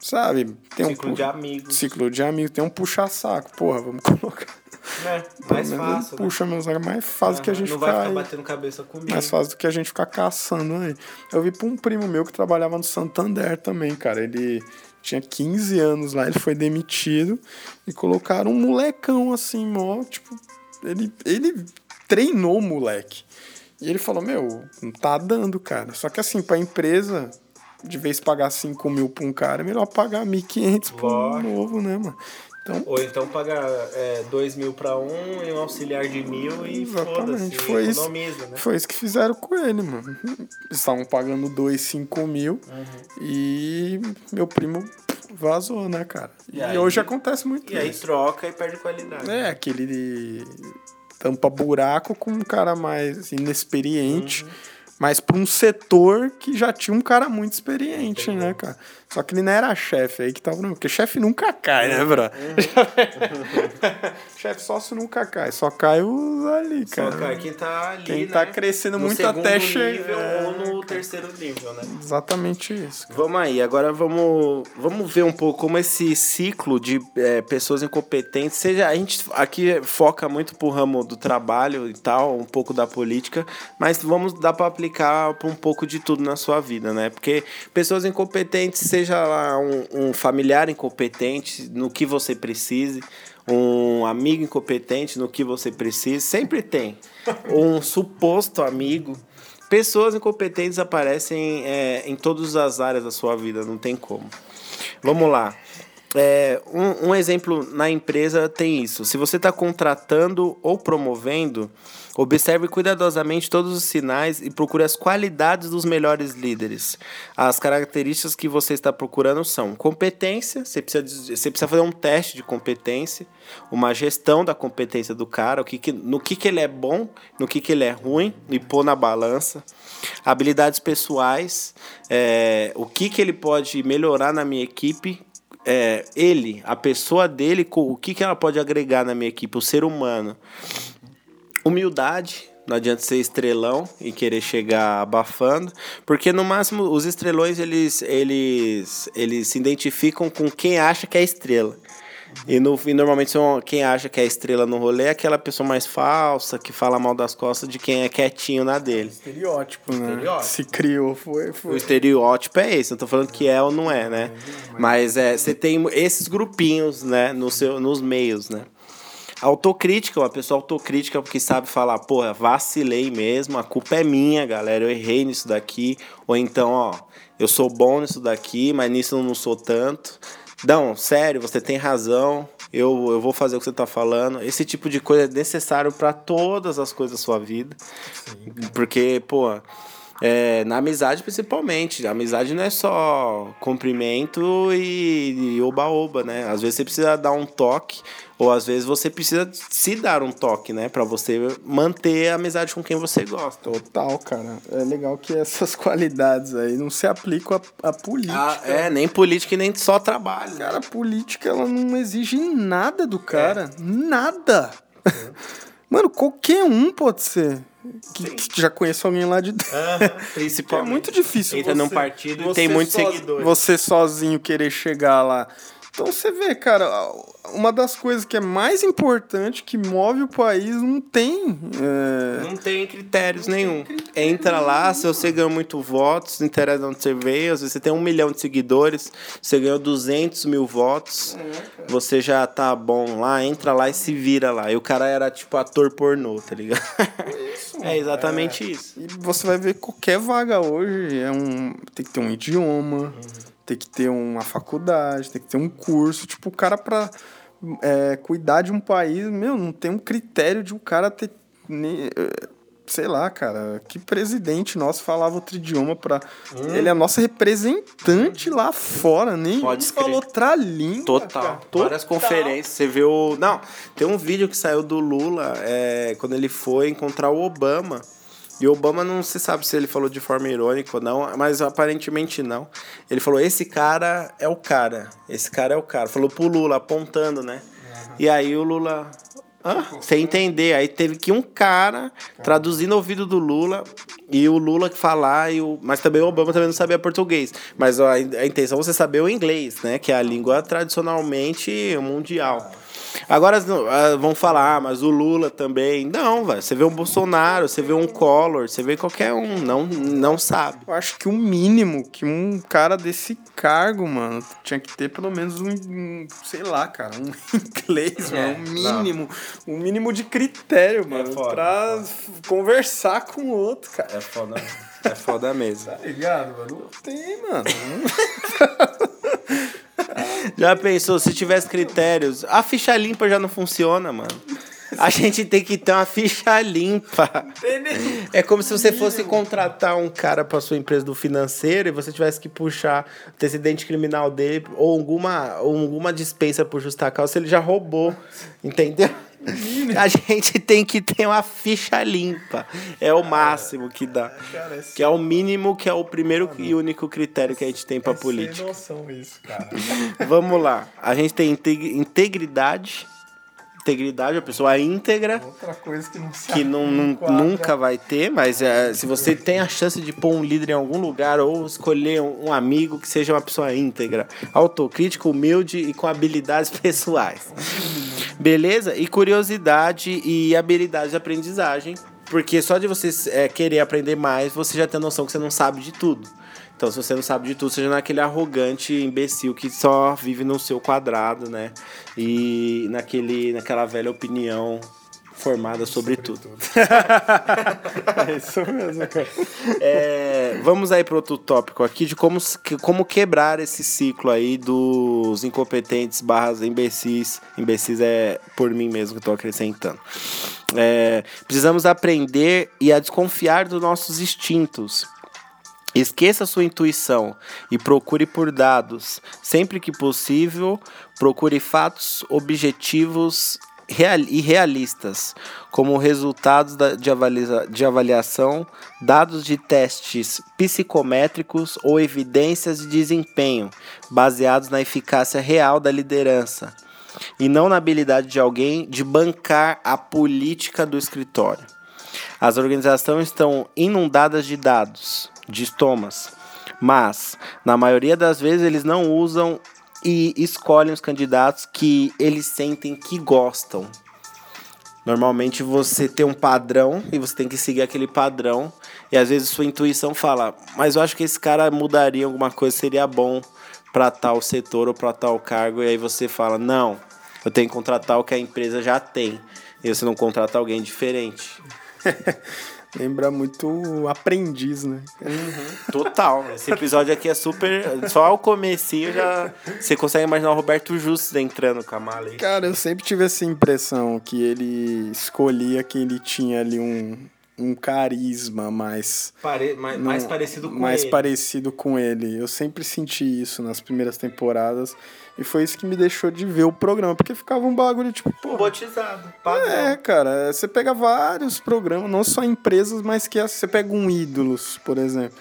Sabe? Tem Ciclo um de amigos. Ciclo de amigos. Tem um puxa-saco. Porra, vamos colocar. É, mais fácil. né? Puxa meus amigos. Mais fácil que a gente Não vai ficar. ficar aí. batendo cabeça comigo. Mais fácil do que a gente ficar caçando aí. Eu vi pra um primo meu que trabalhava no Santander também, cara. Ele tinha 15 anos lá, ele foi demitido e colocaram um molecão assim, mó, tipo, ele, ele treinou o moleque. E ele falou, meu, não tá dando, cara. Só que assim, pra empresa, de vez pagar 5 mil pra um cara, é melhor pagar 1.500 pra um novo, né, mano? Então, Ou então pagar é, dois mil pra um e um auxiliar de mil e foda-se, foi isso. economiza, né? Foi isso que fizeram com ele, mano. Estavam pagando 2, 5 mil Uhum. e meu primo vazou, né, cara? E, E aí- hoje acontece muito E aí isso. troca e perde qualidade. É, aquele tampa buraco com um cara mais inexperiente, Uhum. mas pra um setor que já tinha um cara muito experiente, né, cara? Só que ele não era chefe aí que tava, porque chefe nunca cai, né, bro? chefe sócio nunca cai, só cai os ali, Só, cara. cara, quem tá ali, Quem né, tá crescendo no muito segundo até nível chegar. ou no terceiro nível, né? Exatamente isso. Vamos aí, agora vamos, vamos ver um pouco como esse ciclo de é, pessoas incompetentes, seja a gente aqui foca muito pro ramo do trabalho e tal, um pouco da política, mas vamos dar para aplicar para um pouco de tudo na sua vida, né? Porque pessoas incompetentes, seja lá um, um familiar incompetente no que você precise, um amigo incompetente no que você precisa, sempre tem um suposto amigo Pessoas incompetentes aparecem é, em todas as áreas da sua vida, não tem como. Vamos lá. É, um, um exemplo na empresa tem isso. Se você está contratando ou promovendo, observe cuidadosamente todos os sinais e procure as qualidades dos melhores líderes. As características que você está procurando são competência, você precisa, você precisa fazer um teste de competência, uma gestão da competência do cara, o que que, no que, que ele é bom, no que, que ele é ruim, e pôr na balança. Habilidades pessoais, é, o que, que ele pode melhorar na minha equipe, é, ele, a pessoa dele, o que, que ela pode agregar na minha equipe, o ser humano. Humildade, não adianta ser estrelão e querer chegar abafando, porque no máximo os estrelões eles, eles, eles se identificam com quem acha que é estrela. E, no, e normalmente são, quem acha que é estrela no rolê é aquela pessoa mais falsa, que fala mal das costas de quem é quietinho na dele. Estereótipo, né? Estereótipo. Se criou, foi, O foi. estereótipo é esse, não tô falando que é ou não é, né? Mas é, você tem esses grupinhos, né, no seu, nos meios, né? Autocrítica, uma pessoa autocrítica que sabe falar, porra, vacilei mesmo, a culpa é minha, galera, eu errei nisso daqui. Ou então, ó, eu sou bom nisso daqui, mas nisso eu não sou tanto. Não, sério, você tem razão, eu, eu vou fazer o que você tá falando. Esse tipo de coisa é necessário para todas as coisas da sua vida. Porque, pô, é, na amizade principalmente. A amizade não é só cumprimento e oba-oba, né? Às vezes você precisa dar um toque, ou às vezes você precisa se dar um toque, né? Pra você manter a amizade com quem você gosta. Total, cara. É legal que essas qualidades aí não se aplicam à, à política. Ah, é, nem política e nem só trabalho. Cara, a política ela não exige nada do cara. Nada. Mano, qualquer um pode ser. Que, que já conheço alguém lá de dentro. É Principalmente. muito difícil. Entra você- num partido e você tem muitos seguidores. Você sozinho querer chegar lá. Então você vê, cara, uma das coisas que é mais importante que move o país não tem. é, Não tem critérios nenhum. Entra lá, se você ganhou muito votos, não interessa de onde você veio, às vezes você tem um milhão de seguidores, você ganhou 200 mil votos, você já tá bom lá, entra lá e se vira lá. E o cara era tipo ator pornô, tá ligado? É exatamente isso. E você vai ver qualquer vaga hoje é um tem que ter um idioma, tem que ter uma faculdade, tem que ter um curso. Tipo, o cara pra é, cuidar de um país, meu, não tem um critério de um cara ter. ne- eh, Sei lá, cara, que presidente nosso falava outro idioma pra. Ele é nosso representante lá fora, nem Pode falou outra língua. Total. cara. Várias conferências. Você vê o. Não, tem um vídeo que saiu do Lula é, quando ele foi encontrar o Obama. E Obama não se sabe se ele falou de forma irônica ou não, mas aparentemente não. Ele falou: esse cara é o cara. Esse cara é o cara. Falou pro Lula, apontando, né? E aí o Lula. Hã? Sem entender. Aí teve que um cara traduzir no ouvido do Lula e o Lula falar, e o... mas também o Obama também não sabia português. Mas a, a intenção é você saber o inglês, né? Que é a língua tradicionalmente mundial. Agora ah, vão falar, ah, mas o Lula também. Não, velho. Você vê um Bolsonaro, você vê um Collor, você vê qualquer um. Não, não sabe. Eu acho que o mínimo que um cara desse cargo, mano, tinha que ter pelo menos um, um sei lá, cara, um inglês, é, mano. Um mínimo. Não. Um mínimo de critério, mano. É foda, pra é conversar com o outro, cara. É foda. É foda mesmo. Tá ligado, mano? Não tem, mano. Já pensou, se tivesse critérios, a ficha limpa já não funciona, mano. A gente tem que ter uma ficha limpa. É como se você fosse contratar um cara para sua empresa do financeiro e você tivesse que puxar o antecedente criminal dele ou alguma, ou alguma dispensa por justa causa se ele já roubou. Entendeu? A gente tem que ter uma ficha limpa. É o máximo que dá. Que é o mínimo, que é o primeiro e único critério que a gente tem pra política. Sem noção isso, cara. Vamos lá. A gente tem integridade integridade, a pessoa íntegra. Outra coisa que não Que não, nunca vai ter, mas é, se você tem a chance de pôr um líder em algum lugar ou escolher um, amigo que seja uma pessoa íntegra, autocrítico, humilde e com habilidades pessoais. Beleza? E curiosidade e habilidade de aprendizagem. Porque só de você é, querer aprender mais, você já tem a noção que você não sabe de tudo. Então, se você não sabe de tudo, seja naquele arrogante imbecil que só vive no seu quadrado, né? E naquele, naquela velha opinião formada sobre, sobre tudo. tudo. é isso mesmo, cara. É, vamos aí para outro tópico aqui de como, como quebrar esse ciclo aí dos incompetentes barras imbecis. Imbecis é por mim mesmo que estou acrescentando. É, precisamos aprender e a desconfiar dos nossos instintos Esqueça sua intuição e procure por dados. Sempre que possível, procure fatos objetivos e realistas, como resultados de, avalia de avaliação, dados de testes psicométricos ou evidências de desempenho, baseados na eficácia real da liderança, e não na habilidade de alguém de bancar a política do escritório. As organizações estão inundadas de dados de estomas. Mas, na maioria das vezes, eles não usam e escolhem os candidatos que eles sentem que gostam. Normalmente você tem um padrão e você tem que seguir aquele padrão. E às vezes sua intuição fala, mas eu acho que esse cara mudaria alguma coisa, seria bom para tal setor ou para tal cargo. E aí você fala, não, eu tenho que contratar o que a empresa já tem. E você não contrata alguém diferente. Lembra muito aprendiz, né? Uhum. Total. Esse episódio aqui é super. Só o comecinho já. Você consegue imaginar o Roberto Justus entrando com a mala aí. Cara, eu sempre tive essa impressão que ele escolhia que ele tinha ali um, um carisma mais. Pare... mais, no... mais parecido com mais ele. parecido com ele. Eu sempre senti isso nas primeiras temporadas. E foi isso que me deixou de ver o programa, porque ficava um bagulho tipo. Pô, Robotizado. Padrão. É, cara. Você pega vários programas, não só empresas, mas que você pega um Ídolos, por exemplo.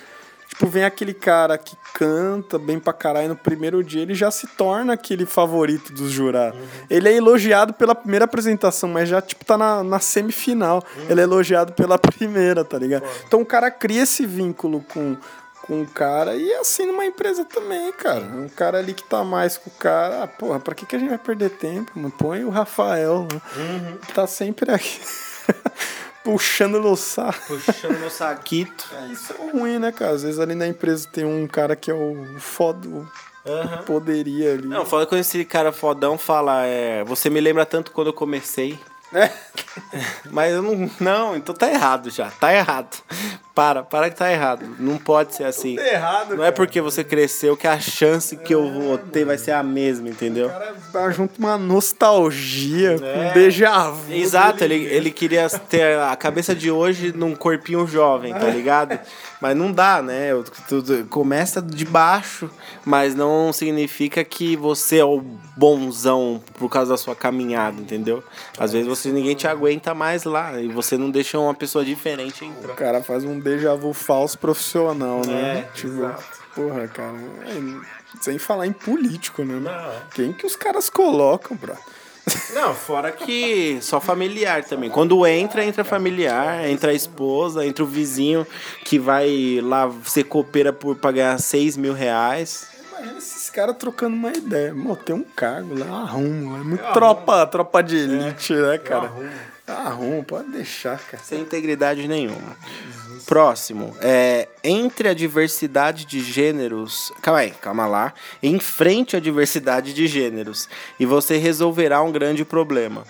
Tipo, vem aquele cara que canta bem pra caralho no primeiro dia, ele já se torna aquele favorito dos jurados. Uhum. Ele é elogiado pela primeira apresentação, mas já, tipo, tá na, na semifinal. Uhum. Ele é elogiado pela primeira, tá ligado? Então o cara cria esse vínculo com com o cara e assim numa empresa também, cara. Um cara ali que tá mais com o cara, ah, porra, pra que, que a gente vai perder tempo, mano? Põe o Rafael, né? uhum. tá sempre aqui. Puxando no saco. Puxando no saquito. É, isso é ruim, né, cara? Às vezes ali na empresa tem um cara que é o foda, uhum. poderia ali. Não, foda quando esse cara fodão fala, é, você me lembra tanto quando eu comecei. É. Mas eu não. Não, então tá errado já. Tá errado. Para, para que tá errado. Não pode ser assim. Tá errado, Não é cara. é porque você cresceu que a chance que eu vou ter vai ser a mesma, entendeu? O cara tá junto uma nostalgia, é. um déjà vu. Exato, ele, ele queria ter a cabeça de hoje num corpinho jovem, tá ligado? Mas não dá, né? Tudo começa de baixo, mas não significa que você é o bonzão por causa da sua caminhada, entendeu? Às vezes você ninguém te aguenta mais lá e você não deixa uma pessoa diferente entrar. O cara faz um déjà vu falso profissional, né? É, tipo, exato. porra, cara. É, sem falar em político, né? Não. Quem que os caras colocam, bro? Não, fora que só familiar também. Quando entra, entra familiar, entra a esposa, entra o vizinho que vai lá ser copeira por pagar 6 mil reais. Imagina esses caras trocando uma ideia. Mano, tem um cargo lá, arrumo. É muito tropa, tropa de elite, né, cara? Arrumo, pode deixar, cara. Sem integridade nenhuma. Próximo. É, entre a diversidade de gêneros. Calma aí, calma lá. Enfrente a diversidade de gêneros. E você resolverá um grande problema.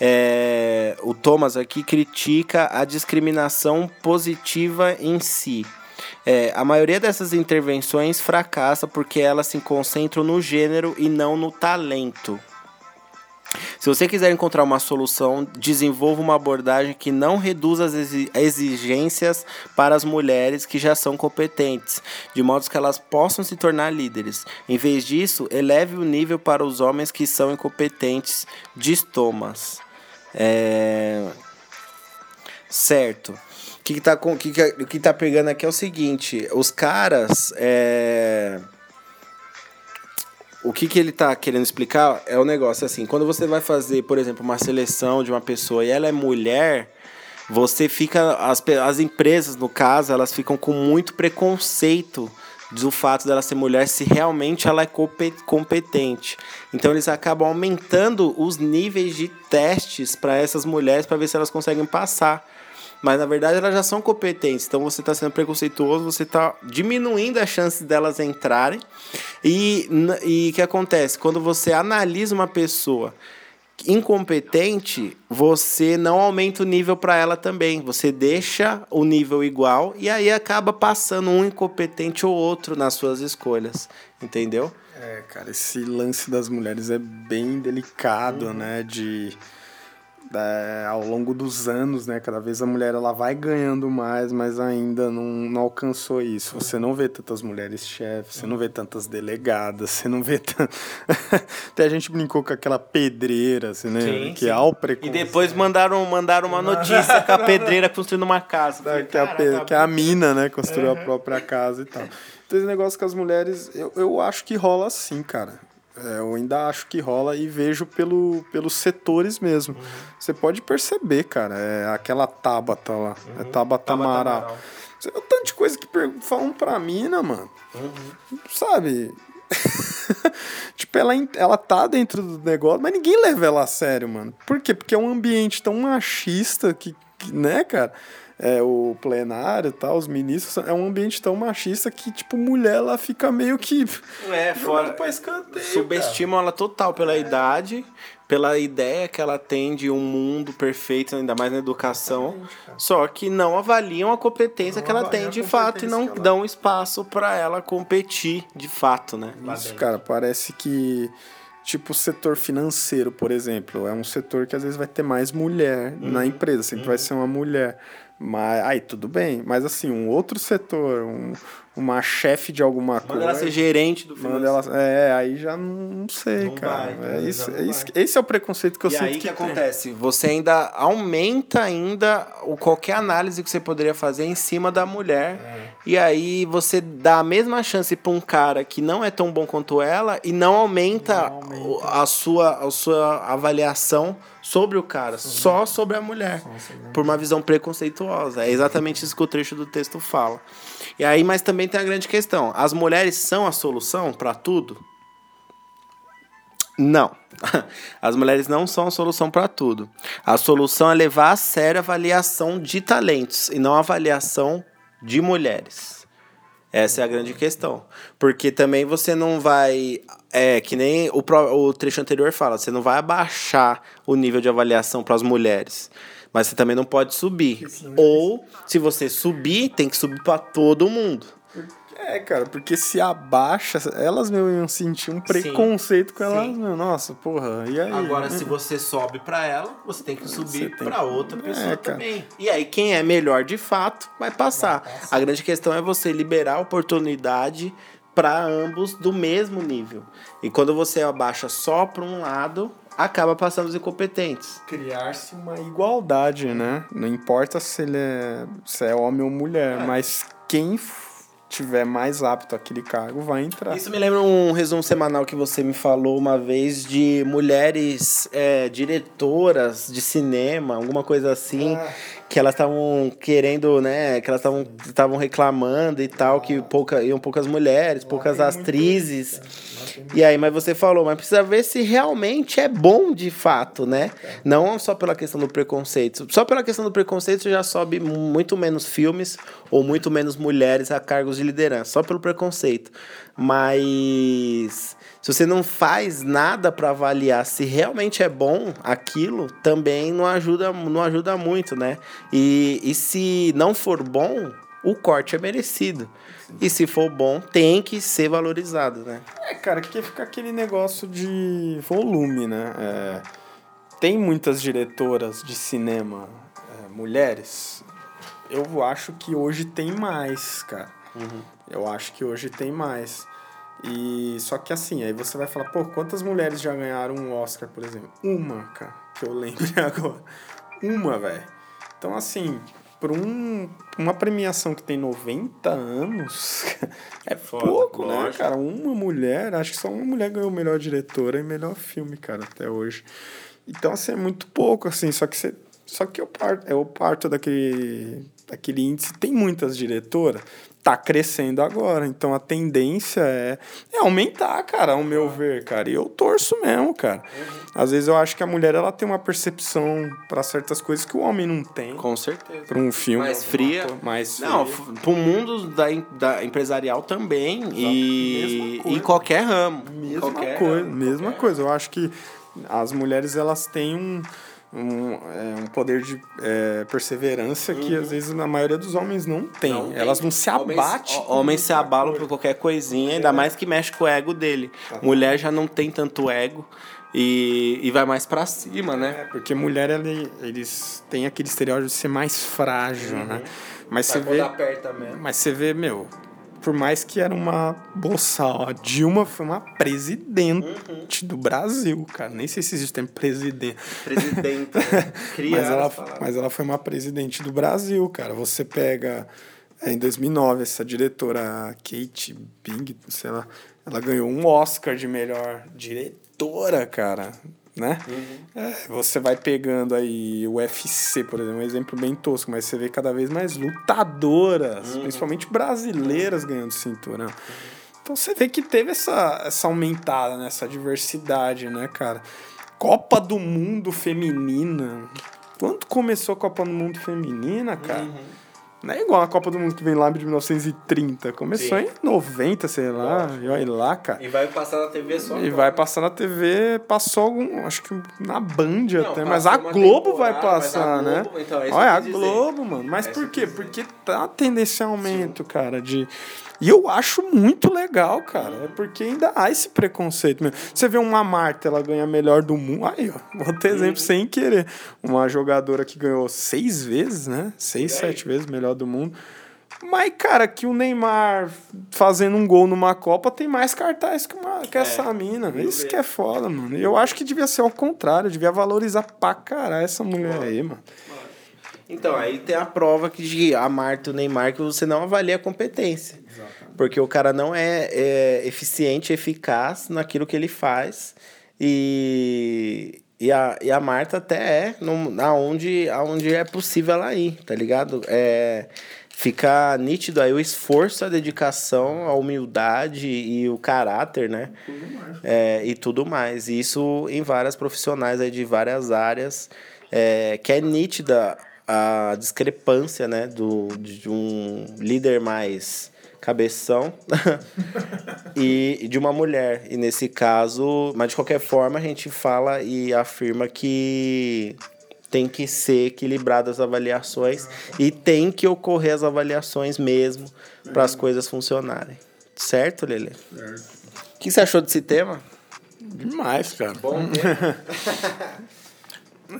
É, o Thomas aqui critica a discriminação positiva em si. É, a maioria dessas intervenções fracassa porque elas se concentram no gênero e não no talento. Se você quiser encontrar uma solução, desenvolva uma abordagem que não reduza as exigências para as mulheres que já são competentes, de modo que elas possam se tornar líderes. Em vez disso, eleve o nível para os homens que são incompetentes, distomas. É... Certo. Que, tá, com, que, que, que tá pegando aqui é o seguinte: os caras. É o que, que ele está querendo explicar é o negócio assim, quando você vai fazer, por exemplo, uma seleção de uma pessoa e ela é mulher, você fica as, as empresas, no caso, elas ficam com muito preconceito do fato dela ser mulher se realmente ela é competente. Então eles acabam aumentando os níveis de testes para essas mulheres para ver se elas conseguem passar. Mas na verdade elas já são competentes. Então você está sendo preconceituoso, você está diminuindo as chances delas entrarem. E o que acontece? Quando você analisa uma pessoa incompetente, você não aumenta o nível para ela também. Você deixa o nível igual e aí acaba passando um incompetente ou outro nas suas escolhas. Entendeu? É, cara, esse lance das mulheres é bem delicado, uhum. né? De é, ao longo dos anos, né? Cada vez a mulher ela vai ganhando mais, mas ainda não, não alcançou isso. Você não vê tantas mulheres chefes, você não vê tantas delegadas, você não vê tanto... Até a gente brincou com aquela pedreira, assim, né? Sim, que sim. há o preconceito. E depois mandaram, mandaram uma notícia com a pedreira construindo uma casa. Falei, que, a, que a mina, né? Construiu uhum. a própria casa e tal. Então esse negócio com as mulheres, eu, eu acho que rola assim, cara. É, eu ainda acho que rola e vejo pelo, pelos setores mesmo. Uhum. Você pode perceber, cara, é aquela Tabata lá, é uhum. é Tabata Amaral. Você vê o tanto de coisa que falam pra mina, mano. Uhum. Sabe? tipo, ela, ela tá dentro do negócio, mas ninguém leva ela a sério, mano. Por quê? Porque é um ambiente tão machista que, que né, cara? É, o plenário tal, os ministros, é um ambiente tão machista que, tipo, mulher ela fica meio que. É, fora. Subestimam ela total pela é. idade, pela ideia que ela tem de um mundo perfeito, ainda mais na educação. Só que não avaliam a competência não que ela tem de fato e não dão espaço para ela competir de fato, né? Isso, cara, parece que tipo o setor financeiro, por exemplo, é um setor que às vezes vai ter mais mulher uhum. na empresa, sempre uhum. vai ser uma mulher. Mas aí tudo bem, mas assim, um outro setor, um, uma chefe de alguma manda coisa. Manda ela ser gerente do financeiro. Ela, é, aí já não sei, não cara. Vai, é isso, é isso, esse é o preconceito que eu e sinto aí que, que acontece? Você ainda aumenta ainda o qualquer análise que você poderia fazer em cima da mulher. É. E aí você dá a mesma chance para um cara que não é tão bom quanto ela e não aumenta, não aumenta. A, sua, a sua avaliação sobre o cara, só sobre a mulher, por uma visão preconceituosa. É exatamente isso que o trecho do texto fala. E aí, mas também tem a grande questão: as mulheres são a solução para tudo? Não. As mulheres não são a solução para tudo. A solução é levar a sério a avaliação de talentos e não a avaliação de mulheres. Essa é a grande questão. Porque também você não vai. É, que nem o, o trecho anterior fala, você não vai abaixar o nível de avaliação para as mulheres. Mas você também não pode subir. Ou, se você subir, tem que subir para todo mundo. É, cara, porque se abaixa, elas mesmo iam sentir um preconceito sim, com elas, meu, nossa, porra, e aí? Agora, se você sobe para ela, você tem que subir para outra pessoa é, também. E aí, quem é melhor de fato vai passar. vai passar. A grande questão é você liberar a oportunidade para ambos do mesmo nível. E quando você abaixa só para um lado, acaba passando os incompetentes. Criar-se uma igualdade, né? Não importa se ele é, se é homem ou mulher, é. mas quem tiver mais apto àquele cargo vai entrar. Isso me lembra um resumo semanal que você me falou uma vez de mulheres é, diretoras de cinema, alguma coisa assim, ah. que elas estavam querendo, né, que elas estavam reclamando e tal, ah. que pouca, iam poucas mulheres, poucas atrizes. E aí, mas você falou, mas precisa ver se realmente é bom de fato, né? Não só pela questão do preconceito. Só pela questão do preconceito você já sobe muito menos filmes ou muito menos mulheres a cargos de liderança, só pelo preconceito. Mas se você não faz nada para avaliar se realmente é bom aquilo, também não ajuda, não ajuda muito, né? E, e se não for bom, o corte é merecido. E se for bom, tem que ser valorizado, né? É, cara, que fica aquele negócio de volume, né? É, tem muitas diretoras de cinema é, mulheres. Eu acho que hoje tem mais, cara. Uhum. Eu acho que hoje tem mais. E só que assim, aí você vai falar, pô, quantas mulheres já ganharam um Oscar, por exemplo? Uma, cara, que eu lembro agora. Uma, velho. Então, assim, por um, uma premiação que tem 90 anos, é Foda, pouco, né, lógico. né, cara? Uma mulher, acho que só uma mulher ganhou melhor diretora e melhor filme, cara, até hoje. Então, assim, é muito pouco, assim, só que você. Só que eu parto, eu parto daquele, daquele índice, tem muitas diretoras, tá crescendo agora. Então a tendência é, é aumentar, cara, ao meu ver, cara. E eu torço mesmo, cara. Uhum. Às vezes eu acho que a mulher ela tem uma percepção para certas coisas que o homem não tem. Com certeza. Para um filme mais fria, mais Não, para o mundo da, da empresarial também Exato. e em qualquer ramo. Mesma qualquer coisa, ramo, mesma qualquer. coisa. Eu acho que as mulheres elas têm um um, é, um poder de é, perseverança uhum. que às vezes na maioria dos homens não tem. Não Elas não se abatem. Homens, se abalam por qualquer coisinha, ainda mais que mexe com o ego dele. Uhum. Mulher já não tem tanto ego. E, e vai mais para cima, né? É, porque mulher, ele, eles têm aquele estereótipo de ser mais frágil, né? uhum. né? Mas você vê. Mas você vê, meu, por mais que era uma boçal, a Dilma foi uma presidente uhum. do Brasil, cara. Nem sei se existe tempo presidente. Presidente. Né? mas, ela, mas ela foi uma presidente do Brasil, cara. Você pega. É, em 2009, essa diretora Kate Bing, sei lá, ela ganhou um Oscar de melhor diretora, cara né? Uhum. É, você vai pegando aí o UFC, por exemplo, um exemplo bem tosco, mas você vê cada vez mais lutadoras, uhum. principalmente brasileiras ganhando cinturão. Uhum. Então você vê que teve essa, essa aumentada nessa né? diversidade, né, cara? Copa do Mundo Feminina. Quando começou a Copa do Mundo Feminina, cara? Uhum. Não é igual a Copa do Mundo que vem lá de 1930. Começou Sim. em 90, sei lá. E olha lá, cara. E vai passar na TV só. E vai passar na TV, passou algum. Acho que na Band Não, até. Mas a Globo vai passar, né? Globo, então, é olha, a Globo, mano. Mas é por quê? Porque tá tendo esse aumento, Sim. cara, de e eu acho muito legal, cara. É porque ainda há esse preconceito mesmo. Você vê uma Marta, ela ganha melhor do mundo. Aí, ó, vou ter exemplo sem querer. Uma jogadora que ganhou seis vezes, né? Seis, sete vezes melhor do mundo. Mas, cara, que o Neymar fazendo um gol numa Copa tem mais cartaz que, uma, que é, essa mina. Isso que é foda, mano. Eu acho que devia ser ao contrário, devia valorizar pra caralho essa mulher aí, mano. Então, aí tem a prova que de a Marta e o Neymar que você não avalia a competência. Exatamente. Porque o cara não é, é eficiente, eficaz naquilo que ele faz. E, e, a, e a Marta até é no, aonde, aonde é possível ela ir, tá ligado? É, fica nítido aí o esforço, a dedicação, a humildade e o caráter, né? Tudo é, e tudo mais. E isso em várias profissionais aí de várias áreas. É, que é nítida a discrepância né, do, de um líder mais cabeção e de uma mulher. E nesse caso, mas de qualquer forma, a gente fala e afirma que tem que ser equilibradas as avaliações e tem que ocorrer as avaliações mesmo para as coisas funcionarem. Certo, Lele? Certo. O que você achou desse tema? Demais, cara. Bom.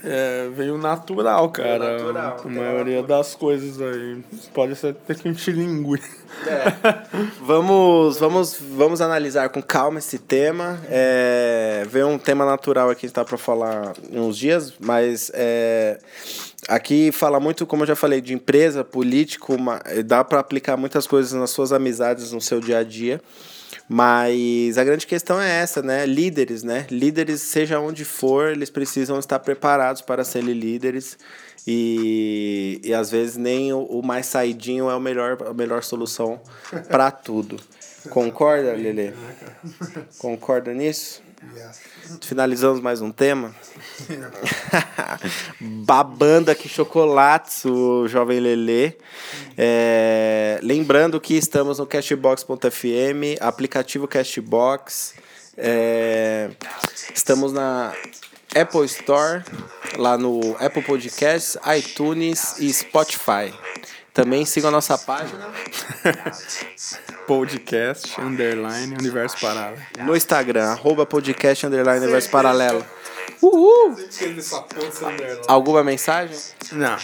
É, veio natural, cara. Veio natural, a maioria das coisas aí. Pode ser até que um tilingue. É. vamos, vamos, vamos analisar com calma esse tema. É, veio um tema natural aqui que tá para falar em uns dias, mas é, aqui fala muito, como eu já falei, de empresa, político, dá para aplicar muitas coisas nas suas amizades, no seu dia a dia. Mas a grande questão é essa, né? Líderes, né? Líderes, seja onde for, eles precisam estar preparados para serem líderes. E, e às vezes nem o, o mais saidinho é o melhor, a melhor solução para tudo. Concorda, Lele? Concorda nisso? Finalizamos mais um tema. Babando aqui chocolates, o jovem Lele. É, lembrando que estamos no Cashbox.fm, aplicativo Cashbox. É, estamos na Apple Store, lá no Apple Podcasts, iTunes e Spotify. Também sigam a nossa página. podcast, underline, universo paralelo. No Instagram, arroba podcast, underline, universo paralelo. Uhul! Alguma mensagem? Não.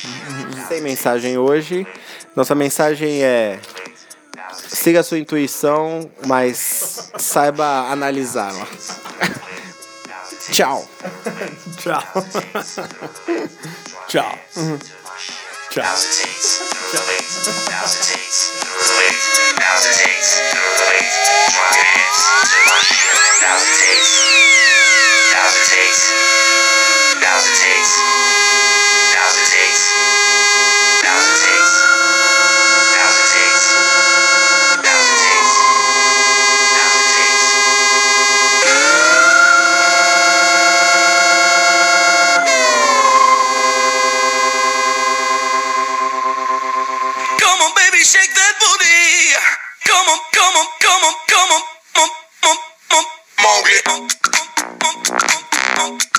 Sem mensagem hoje. Nossa mensagem é: siga a sua intuição, mas saiba analisá-la. Tchau. Tchau. Tchau. Tchau. relate, palpitate, relate, palpitate, relate, drop your hands to my shit, palpitate, palpitate, palpitate. shake that booty. Come on, come on, come on, come on, um, um, um, Mowgli.